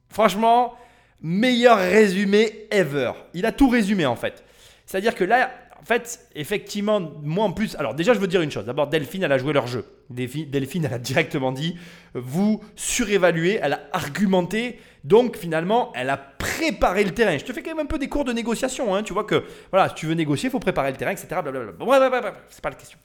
Speaker 4: franchement, meilleur résumé ever. Il a tout résumé en fait. C'est-à-dire que là, fait, effectivement, moi en plus, alors déjà je veux dire une chose. D'abord, Delphine, elle a joué leur jeu. Delphine, elle a directement dit, vous surévaluez, elle a argumenté. Donc finalement, elle a préparé le terrain. Je te fais quand même un peu des cours de négociation. hein. Tu vois que, voilà, si tu veux négocier, il faut préparer le terrain, etc. Blablabla. C'est pas la question.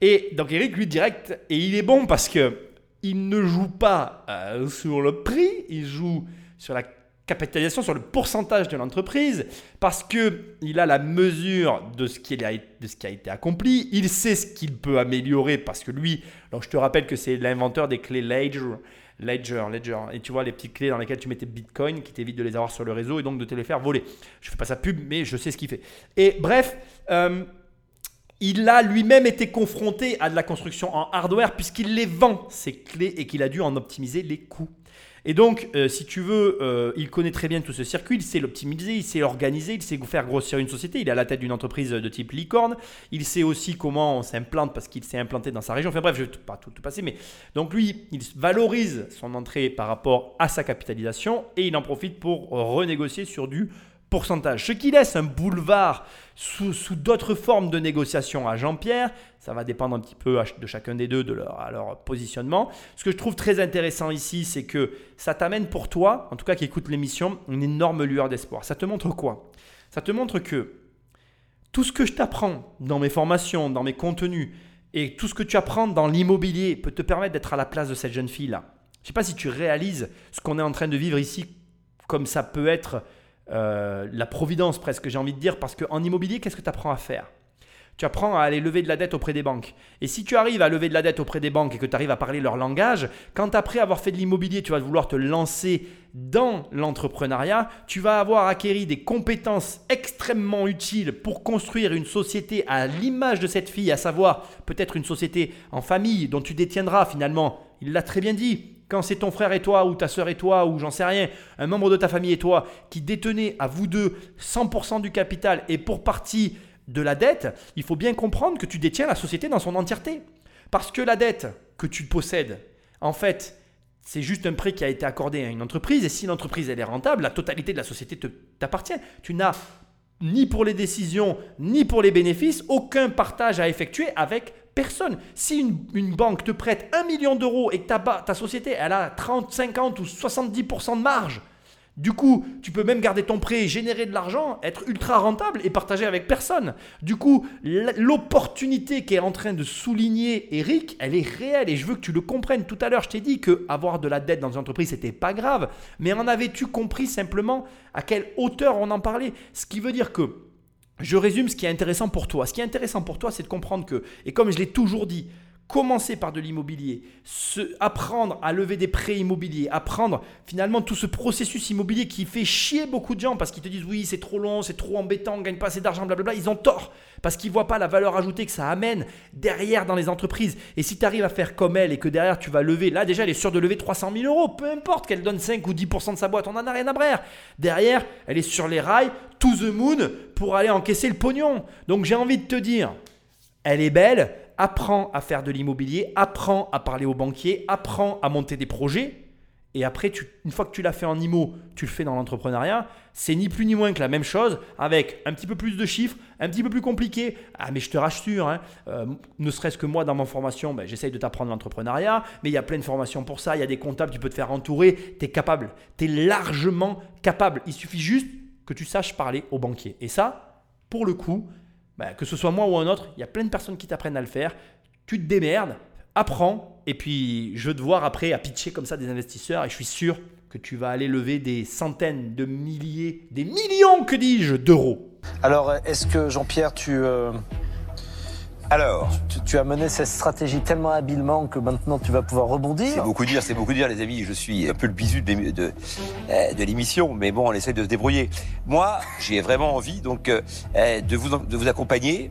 Speaker 4: Et donc Eric, lui, direct, et il est bon parce que il ne joue pas euh, sur le prix, il joue sur la capitalisation, sur le pourcentage de l'entreprise, parce que il a la mesure de ce, qui a, été accompli, il sait ce qu'il peut améliorer, parce que lui, je te rappelle que c'est l'inventeur des clés Ledger, Ledger, Ledger, et tu vois les petites clés dans lesquelles tu mettais Bitcoin, qui t'évite de les avoir sur le réseau et donc de te les faire voler. Je fais pas sa pub, mais je sais ce qu'il fait. Et bref, euh, il a lui-même été confronté à de la construction en hardware puisqu'il les vend, ces clés, et qu'il a dû en optimiser les coûts. Et donc, euh, si tu veux, euh, il connaît très bien tout ce circuit, il sait l'optimiser, il sait l'organiser, il sait faire grossir une société, il est à la tête d'une entreprise de type licorne, il sait aussi comment on s'implante parce qu'il s'est implanté dans sa région. Enfin bref, je ne vais pas tout, tout passer, mais donc lui, il valorise son entrée par rapport à sa capitalisation et il en profite pour renégocier sur du pourcentage. Ce qui laisse un boulevard sous, d'autres formes de négociation à Jean-Pierre. Ça va dépendre un petit peu de chacun des deux, de leur, leur positionnement. Ce que je trouve très intéressant ici, c'est que ça t'amène pour toi, en tout cas qui écoute l'émission, une énorme lueur d'espoir. Ça te montre quoi? Ça te montre que tout ce que je t'apprends dans mes formations, dans mes contenus, et tout ce que tu apprends dans l'immobilier peut te permettre d'être à la place de cette jeune fille-là. Je ne sais pas si tu réalises ce qu'on est en train de vivre ici, comme ça peut être euh, la providence presque, j'ai envie de dire, parce qu'en immobilier, qu'est-ce que tu apprends à faire? Tu apprends à aller lever de la dette auprès des banques. Et si tu arrives à lever de la dette auprès des banques et que tu arrives à parler leur langage, quand après avoir fait de l'immobilier, tu vas vouloir te lancer dans l'entrepreneuriat, tu vas avoir acquéri des compétences extrêmement utiles pour construire une société à l'image de cette fille, à savoir peut-être une société en famille dont tu détiendras finalement, il l'a très bien dit, quand c'est ton frère et toi, ou ta soeur et toi, ou j'en sais rien, un membre de ta famille et toi, qui détenez à vous deux 100% du capital et pour partie de la dette, il faut bien comprendre que tu détiens la société dans son entièreté. Parce que la dette que tu possèdes, en fait, c'est juste un prêt qui a été accordé à une entreprise, et si l'entreprise elle est rentable, la totalité de la société t'appartient. Tu n'as ni pour les décisions, ni pour les bénéfices, aucun partage à effectuer avec Personne. Si une, banque te prête 1 million d'euros et que ta, ta société elle a 30, 50 ou 70% de marge, du coup, tu peux même garder ton prêt, générer de l'argent, être ultra rentable et partager avec personne. Du coup, l'opportunité qui est en train de souligner Eric, elle est réelle et je veux que tu le comprennes. Tout à l'heure, je t'ai dit que avoir de la dette dans une entreprise, c'était pas grave, mais en avais-tu compris simplement à quelle hauteur on en parlait? Ce qui veut dire que je résume ce qui est intéressant pour toi. Ce qui est intéressant pour toi, c'est de comprendre que, et comme je l'ai toujours dit, commencer par de l'immobilier, apprendre à lever des prêts immobiliers, apprendre finalement tout ce processus immobilier qui fait chier beaucoup de gens parce qu'ils te disent oui c'est trop long, c'est trop embêtant, on gagne pas assez d'argent, blablabla, ils ont tort parce qu'ils voient pas la valeur ajoutée que ça amène derrière dans les entreprises. Et si tu arrives à faire comme elle et que derrière tu vas lever, là déjà elle est sûre de lever 300 000 euros, peu importe qu'elle donne 5 ou 10% de sa boîte, on en a rien à brère. Derrière, elle est sur les rails, to the moon pour aller encaisser le pognon. Donc j'ai envie de te dire, elle est belle, apprends à faire de l'immobilier, apprends à parler aux banquiers, apprends à monter des projets. Et après, une fois que tu l'as fait en IMO, tu le fais dans l'entrepreneuriat. C'est ni plus ni moins que la même chose, avec un petit peu plus de chiffres, un petit peu plus compliqué. Ah, mais je te rassure, hein, euh, ne serait-ce que moi, dans ma formation, ben, j'essaye de t'apprendre l'entrepreneuriat, mais il y a plein de formations pour ça. Il y a des comptables, tu peux te faire entourer. Tu es capable. Tu es largement capable. Il suffit juste que tu saches parler aux banquiers. Et ça, pour le coup, bah, que ce soit moi ou un autre, il y a plein de personnes qui t'apprennent à le faire. Tu te démerdes, apprends, et puis je veux te voir après à pitcher comme ça des investisseurs, et je suis sûr que tu vas aller lever des centaines de milliers, des millions, que dis-je, d'euros.
Speaker 8: Alors, est-ce que Jean-Pierre, tu, euh,
Speaker 9: alors,
Speaker 8: tu, as mené cette stratégie tellement habilement que maintenant tu vas pouvoir rebondir.
Speaker 9: C'est beaucoup dire, c'est beaucoup dire, les amis. Je suis un peu le bisu de, de, euh, de l'émission, mais bon, on essaie de se débrouiller. Moi, j'ai vraiment envie donc euh, de vous de vous accompagner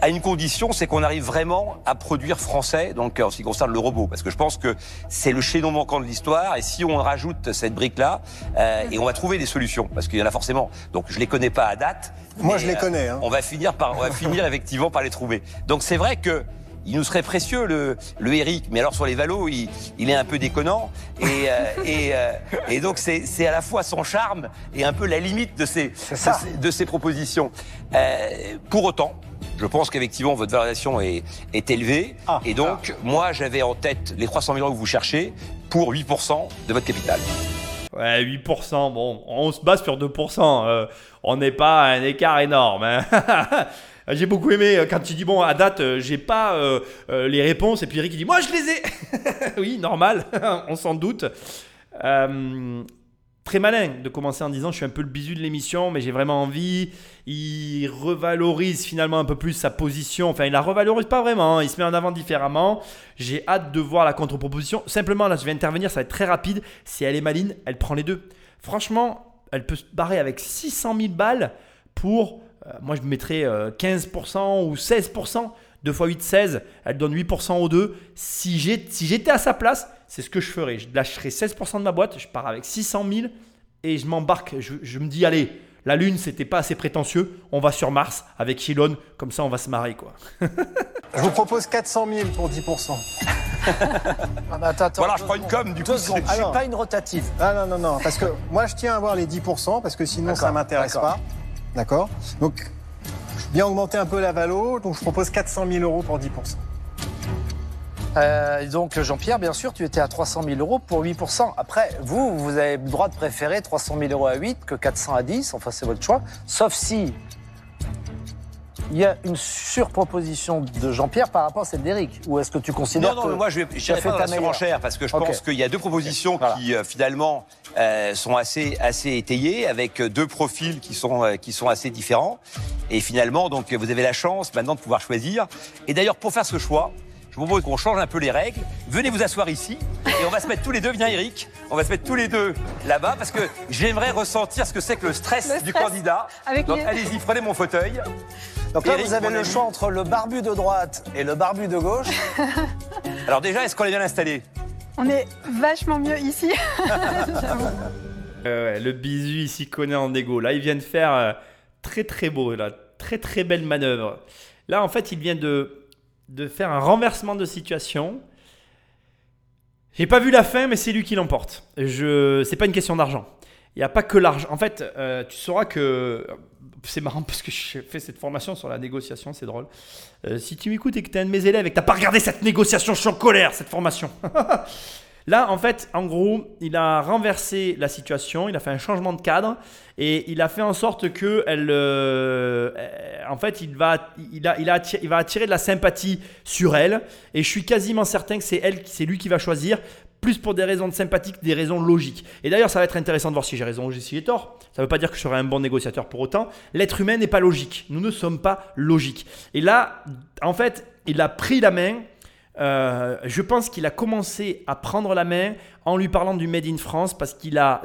Speaker 9: à une condition, c'est qu'on arrive vraiment à produire français, donc en ce qui concerne le robot, parce que je pense que c'est le chaînon manquant de l'histoire, et si on rajoute cette brique-là, euh, et on va trouver des solutions, parce qu'il y en a forcément. Donc je les connais pas à date.
Speaker 5: Moi, je les connais. Hein.
Speaker 9: On va finir par, on va finir effectivement par les trouver. Donc c'est vrai que il nous serait précieux le, le Eric, mais alors sur les valos, il, il est un peu déconnant et, euh, et, euh, et, donc c'est à la fois son charme et un peu la limite de ses, de ses, propositions. Euh, pour autant, je pense qu'effectivement, votre valorisation est, est élevée. Ah. et donc, moi, j'avais en tête les 300 000 euros que vous cherchez pour 8% de votre capital.
Speaker 4: Ouais, 8%, bon, on se base sur 2%. Euh, on n'est pas à un écart énorme. Hein. j'ai beaucoup aimé euh, quand tu dis, bon, à date, euh, j'ai pas les réponses. Et puis Eric, il dit, moi, je les ai. oui, normal, on s'en doute très malin de commencer en disant je suis un peu le bisu de l'émission, mais j'ai vraiment envie. Il revalorise finalement un peu plus sa position. Enfin, il la revalorise pas vraiment, hein. il se met en avant différemment. J'ai hâte de voir la contre-proposition. Simplement, là, je vais intervenir, ça va être très rapide. Si elle est maline, elle prend les deux. Franchement, elle peut se barrer avec 600 000 balles pour, euh, moi je mettrais 15% euh, ou 16% 2 x 8, 16. Elle donne 8% aux deux. Si j'ai- si j'étais à sa place, c'est ce que je ferais. Je lâcherais 16% de ma boîte. Je pars avec 600 000 et je m'embarque. Je, je me dis, allez, la Lune, c'était pas assez prétentieux. On va sur Mars avec Elon. Comme ça, on va se marrer, quoi.
Speaker 5: Je vous propose 400 000 pour 10%.
Speaker 8: Ah, bah, attends, attends,
Speaker 9: Voilà, je prends une com, du coup,
Speaker 8: secondes.
Speaker 5: c'est-
Speaker 8: Je suis
Speaker 5: Ah,
Speaker 8: pas une rotative.
Speaker 5: Ah non, non, non, parce que moi je tiens à avoir les 10%, parce que sinon ça m'intéresse pas. D'accord Donc, viens augmenter un peu la valo, donc je propose 400 000 euros pour 10%.
Speaker 8: Euh, donc Jean-Pierre, bien sûr, tu étais à 300 000 euros pour 8%. Après, vous, vous avez le droit de préférer 300 000 euros à 8 que 400 à 10. Enfin, c'est votre choix. Sauf si il y a une surproposition de Jean-Pierre par rapport à celle d'Éric. Ou est-ce que tu considères
Speaker 9: Non, non,
Speaker 8: que
Speaker 9: mais moi je
Speaker 8: fait
Speaker 9: pas dans la surenchère parce que je pense qu'il y a deux propositions
Speaker 8: Voilà.
Speaker 9: qui euh, finalement euh, sont assez assez étayées avec euh, deux profils qui sont euh, qui sont assez différents et finalement donc vous avez la chance maintenant de pouvoir choisir et d'ailleurs pour faire ce choix je vous propose qu'on change un peu les règles. Venez vous asseoir ici et on va se mettre tous les deux, viens Eric, on va se mettre tous les deux là-bas parce que j'aimerais ressentir ce que c'est que le stress,
Speaker 3: Le
Speaker 9: du candidat.
Speaker 3: Avec
Speaker 9: Donc
Speaker 3: les-
Speaker 9: allez-y, prenez mon fauteuil.
Speaker 8: Donc là, vous avez le choix entre le barbu de droite et le barbu de gauche.
Speaker 9: Alors déjà, est-ce qu'on est bien installé?
Speaker 3: On est vachement mieux ici.
Speaker 4: Euh, ouais, le bisu, il s'y connaît en égo. Là, il vient de faire euh, très très beau, là, très très belle manœuvre. Là, en fait, il vient de, de faire un renversement de situation. J'ai pas vu la fin, mais c'est lui qui l'emporte. Je, c'est pas une question d'argent. Il n'y a pas que l'argent. En fait, euh, tu sauras que c'est marrant parce que j'ai fait cette formation sur la négociation, c'est drôle. Euh, si tu m'écoutes et que tu es un de mes élèves et que tu pas regardé cette négociation, je suis en colère, cette formation. Là, en fait, en gros, il a renversé la situation, il a fait un changement de cadre et il a fait en sorte que elle, euh, en fait, il va, il, a, il, a il va attirer de la sympathie sur elle et je suis quasiment certain que c'est elle, c'est lui qui va choisir. Plus pour des raisons de sympathie que des raisons logiques. Et d'ailleurs, ça va être intéressant de voir si j'ai raison ou si j'ai tort. Ça ne veut pas dire que je serai un bon négociateur pour autant. L'être humain n'est pas logique. Nous ne sommes pas logiques. Et là, en fait, il a pris la main. Euh, je pense qu'il a commencé à prendre la main en lui parlant du Made in France parce qu'il a.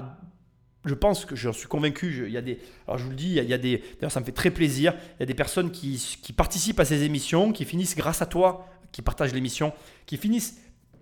Speaker 4: Je pense que j'en suis convaincu. il y a des, alors je vous le dis, il y a, il y a des. D'ailleurs, ça me fait très plaisir. Il y a des personnes qui, qui participent à ces émissions, qui finissent grâce à toi, qui partagent l'émission, qui finissent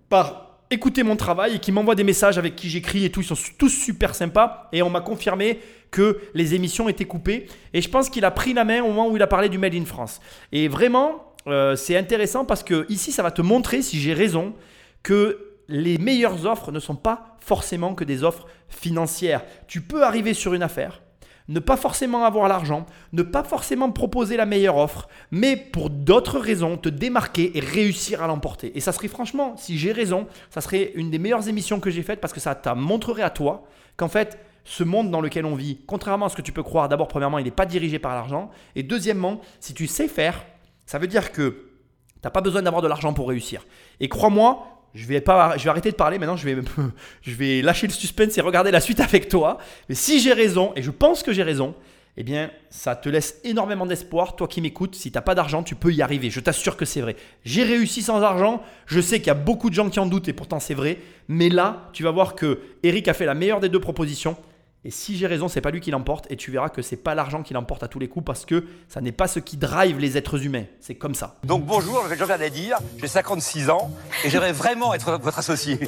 Speaker 4: par écouter mon travail et qui m'envoient des messages avec qui j'écris et tout. Ils sont tous super sympas et on m'a confirmé que les émissions étaient coupées. Et je pense qu'il a pris la main au moment où il a parlé du Made in France. Et vraiment, euh, c'est intéressant parce que ici, ça va te montrer, si j'ai raison, que les meilleures offres ne sont pas forcément que des offres financières. Tu peux arriver sur une affaire, ne pas forcément avoir l'argent, ne pas forcément proposer la meilleure offre, mais pour d'autres raisons te démarquer et réussir à l'emporter. Et ça serait franchement, si j'ai raison, ça serait une des meilleures émissions que j'ai faites parce que ça t'a montrerait à toi qu'en fait, ce monde dans lequel on vit, contrairement à ce que tu peux croire, d'abord, premièrement, il n'est pas dirigé par l'argent. Et deuxièmement, si tu sais faire, ça veut dire que tu n'as pas besoin d'avoir de l'argent pour réussir. Et crois-moi, je vais, pas, je vais arrêter de parler maintenant, je vais, je vais lâcher le suspense et regarder la suite avec toi. Mais si j'ai raison, et je pense que j'ai raison, eh bien, ça te laisse énormément d'espoir. Toi qui m'écoutes, si tu n'as pas d'argent, tu peux y arriver. Je t'assure que c'est vrai. J'ai réussi sans argent. Je sais qu'il y a beaucoup de gens qui en doutent et pourtant c'est vrai. Mais là, tu vas voir que Eric a fait la meilleure des deux propositions. Et si j'ai raison, c'est pas lui qui l'emporte. Et tu verras que c'est pas l'argent qui l'emporte à tous les coups parce que ça n'est pas ce qui drive les êtres humains. C'est comme ça.
Speaker 9: Donc bonjour, je Jean-Pierre Nadir, j'ai 56 ans et j'aimerais vraiment être votre associé.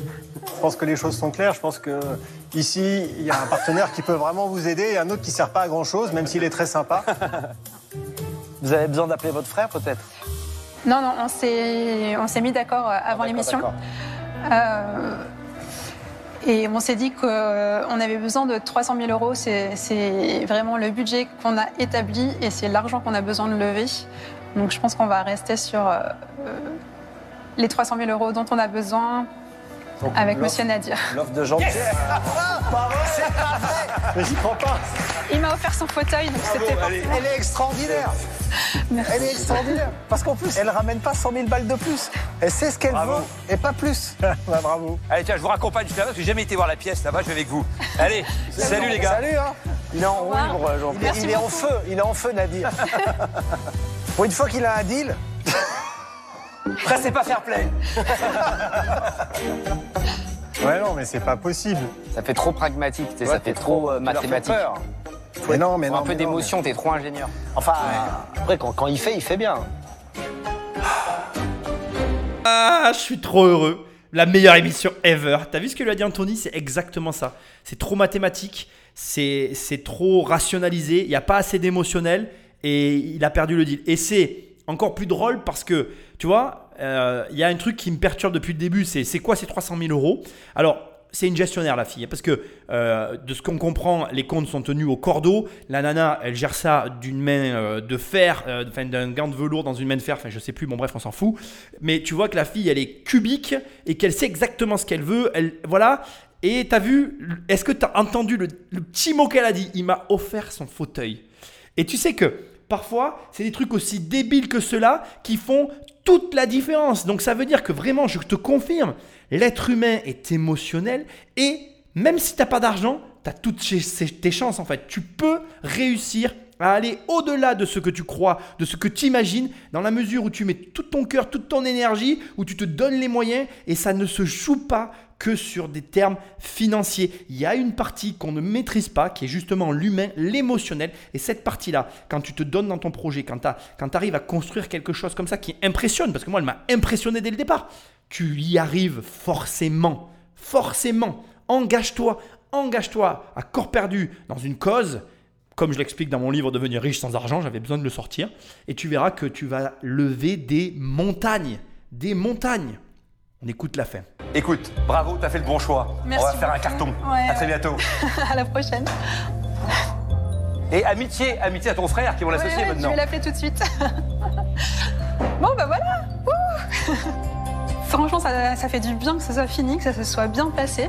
Speaker 5: Je pense que les choses sont claires. Je pense que ici, il y a un partenaire qui peut vraiment vous aider et un autre qui sert pas à grand chose, même s'il est très sympa.
Speaker 8: Vous avez besoin d'appeler votre frère, peut-être?
Speaker 3: Non, non, on s'est, on s'est mis d'accord euh, avant
Speaker 8: D'accord,
Speaker 3: l'émission.
Speaker 8: d'accord.
Speaker 3: Euh, et on s'est dit qu'on avait besoin de 300 000 euros. C'est, c'est vraiment le budget qu'on a établi et c'est l'argent qu'on a besoin de lever. Donc je pense qu'on va rester sur euh, les 300 000 euros dont on a besoin
Speaker 8: Donc,
Speaker 3: avec
Speaker 8: l'offre-
Speaker 3: Monsieur Nadir.
Speaker 8: L'offre de Jean-Pierre.
Speaker 5: Mais j'y crois pas.
Speaker 3: Il m'a offert son fauteuil, donc c'était pas...
Speaker 8: Elle est extraordinaire.
Speaker 3: Merci.
Speaker 8: Elle est extraordinaire. Parce qu'en plus, elle ramène pas 100 000 balles de plus. Elle sait ce qu'elle veut et pas plus.
Speaker 5: Bah, bravo.
Speaker 9: Allez tiens, je vous raccompagne jusqu'à là parce que j'ai jamais été voir la pièce là-bas, je vais avec vous. Allez, salut les gars.
Speaker 8: Salut, hein. Il est en roue libre, Jean-Pierre.
Speaker 3: Merci
Speaker 8: Il est en feu. Il est en feu, Nadir. Pour une fois qu'il a un deal,
Speaker 9: Ça c'est pas fair play.
Speaker 5: Ouais, non, mais c'est pas possible.
Speaker 6: Ça fait trop pragmatique,
Speaker 8: Ouais,
Speaker 6: ça fait
Speaker 8: t'es
Speaker 6: trop euh, mathématique.
Speaker 5: Mais non, mais
Speaker 6: Faut
Speaker 5: non.
Speaker 6: un peu d'émotion, t'es trop ingénieur.
Speaker 8: Enfin, après, quand, quand il fait, il fait bien.
Speaker 4: Ah, je suis trop heureux. La meilleure émission ever. T'as vu ce que lui a dit Anthony? C'est exactement ça. C'est trop mathématique, c'est c'est trop rationalisé, il n'y a pas assez d'émotionnel et il a perdu le deal. Et c'est encore plus drôle parce que, tu vois, euh, il y a un truc qui me perturbe depuis le début, c'est c'est quoi ces 300 000 euros? Alors, c'est une gestionnaire la fille, parce que euh, de ce qu'on comprend, les comptes sont tenus au cordeau. La nana, elle gère ça d'une main euh, de fer, euh, enfin d'un gant de velours dans une main de fer, enfin je sais plus, bon bref, on s'en fout. Mais tu vois que la fille, elle est cubique et qu'elle sait exactement ce qu'elle veut. Elle, voilà. Et t'as vu, est-ce que t'as entendu le, le petit mot qu'elle a dit? Il m'a offert son fauteuil. Et tu sais que parfois, c'est des trucs aussi débiles que ceux-là qui font toute la différence. Donc ça veut dire que vraiment, je te confirme, l'être humain est émotionnel et même si tu n'as pas d'argent, tu as toutes tes chances en fait. Tu peux réussir à aller au-delà de ce que tu crois, de ce que tu imagines, dans la mesure où tu mets tout ton cœur, toute ton énergie, où tu te donnes les moyens et ça ne se joue pas que sur des termes financiers. Il y a une partie qu'on ne maîtrise pas, qui est justement l'humain, l'émotionnel. Et cette partie-là, quand tu te donnes dans ton projet, quand tu arrives à construire quelque chose comme ça qui impressionne, parce que moi, elle m'a impressionné dès le départ, tu y arrives forcément. Forcément. Engage-toi. Engage-toi à corps perdu dans une cause. Comme je l'explique dans mon livre Devenir riche sans argent, j'avais besoin de le sortir. Et tu verras que tu vas lever des montagnes. Des montagnes. On écoute la fin.
Speaker 9: Écoute, bravo, t'as fait le bon choix.
Speaker 3: Merci
Speaker 9: On va faire un carton.
Speaker 3: Ouais,
Speaker 9: à très
Speaker 3: ouais.
Speaker 9: bientôt.
Speaker 3: à la prochaine.
Speaker 9: Et amitié, amitié à ton frère qui vont l'associer
Speaker 3: Ouais, ouais,
Speaker 9: maintenant.
Speaker 3: Je vais l'appeler tout de suite. bon, bah voilà. Franchement, ça, ça fait du bien que ce soit fini, que ça se soit bien passé.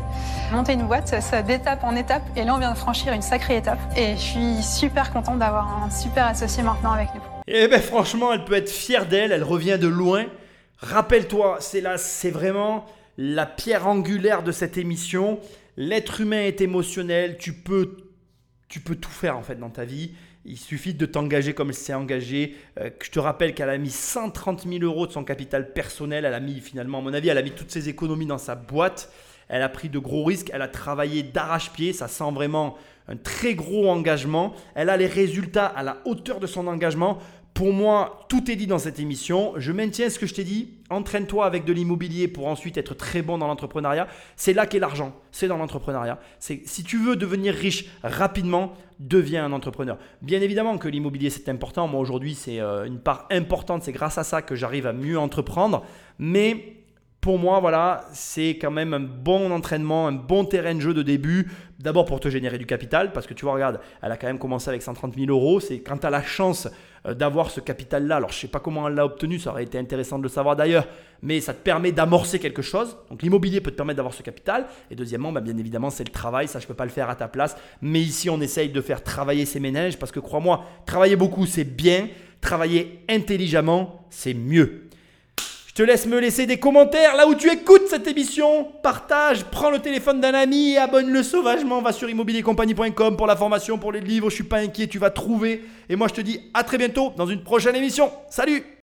Speaker 3: Monter une boîte, ça d'étape en étape. Et là, on vient de franchir une sacrée étape. Et je suis super contente d'avoir un super associé maintenant avec nous.
Speaker 4: Eh ben franchement, elle peut être fière d'elle, elle revient de loin. Rappelle-toi, c'est là, c'est vraiment la pierre angulaire de cette émission. L'être humain est émotionnel, tu peux tu peux tout faire en fait dans ta vie. Il suffit de t'engager comme elle s'est engagée. Euh, je te rappelle qu'elle a mis 130 000 euros de son capital personnel. Elle a mis finalement, à mon avis, elle a mis toutes ses économies dans sa boîte. Elle a pris de gros risques. Elle a travaillé d'arrache-pied. Ça sent vraiment un très gros engagement. Elle a les résultats à la hauteur de son engagement. Pour moi, tout est dit dans cette émission. Je maintiens ce que je t'ai dit. Entraîne-toi avec de l'immobilier pour ensuite être très bon dans l'entrepreneuriat. C'est là qu'est l'argent. C'est dans l'entrepreneuriat. Si tu veux devenir riche rapidement, deviens un entrepreneur. Bien évidemment que l'immobilier c'est important. Moi aujourd'hui, c'est euh, une part importante. C'est grâce à ça que j'arrive à mieux entreprendre. Mais pour moi, voilà, c'est quand même un bon entraînement, un bon terrain de jeu de début. D'abord pour te générer du capital, parce que tu vois, regarde, elle a quand même commencé avec 130 000 euros. C'est quand tu as la chance d'avoir ce capital-là. Alors, je sais pas comment elle l'a obtenu, ça aurait été intéressant de le savoir d'ailleurs, mais ça te permet d'amorcer quelque chose. Donc, l'immobilier peut te permettre d'avoir ce capital. Et deuxièmement, bah, bien évidemment, c'est le travail. Ça, je peux pas le faire à ta place. Mais ici, on essaye de faire travailler ses ménages, parce que crois-moi, travailler beaucoup, c'est bien. Travailler intelligemment, c'est mieux. Je te laisse me laisser des commentaires là où tu écoutes cette émission. Partage, prends le téléphone d'un ami et abonne-le sauvagement. Va sur immobiliercompagnie.com pour la formation, pour les livres. Je suis pas inquiet, tu vas trouver. Et moi, je te dis à très bientôt dans une prochaine émission. Salut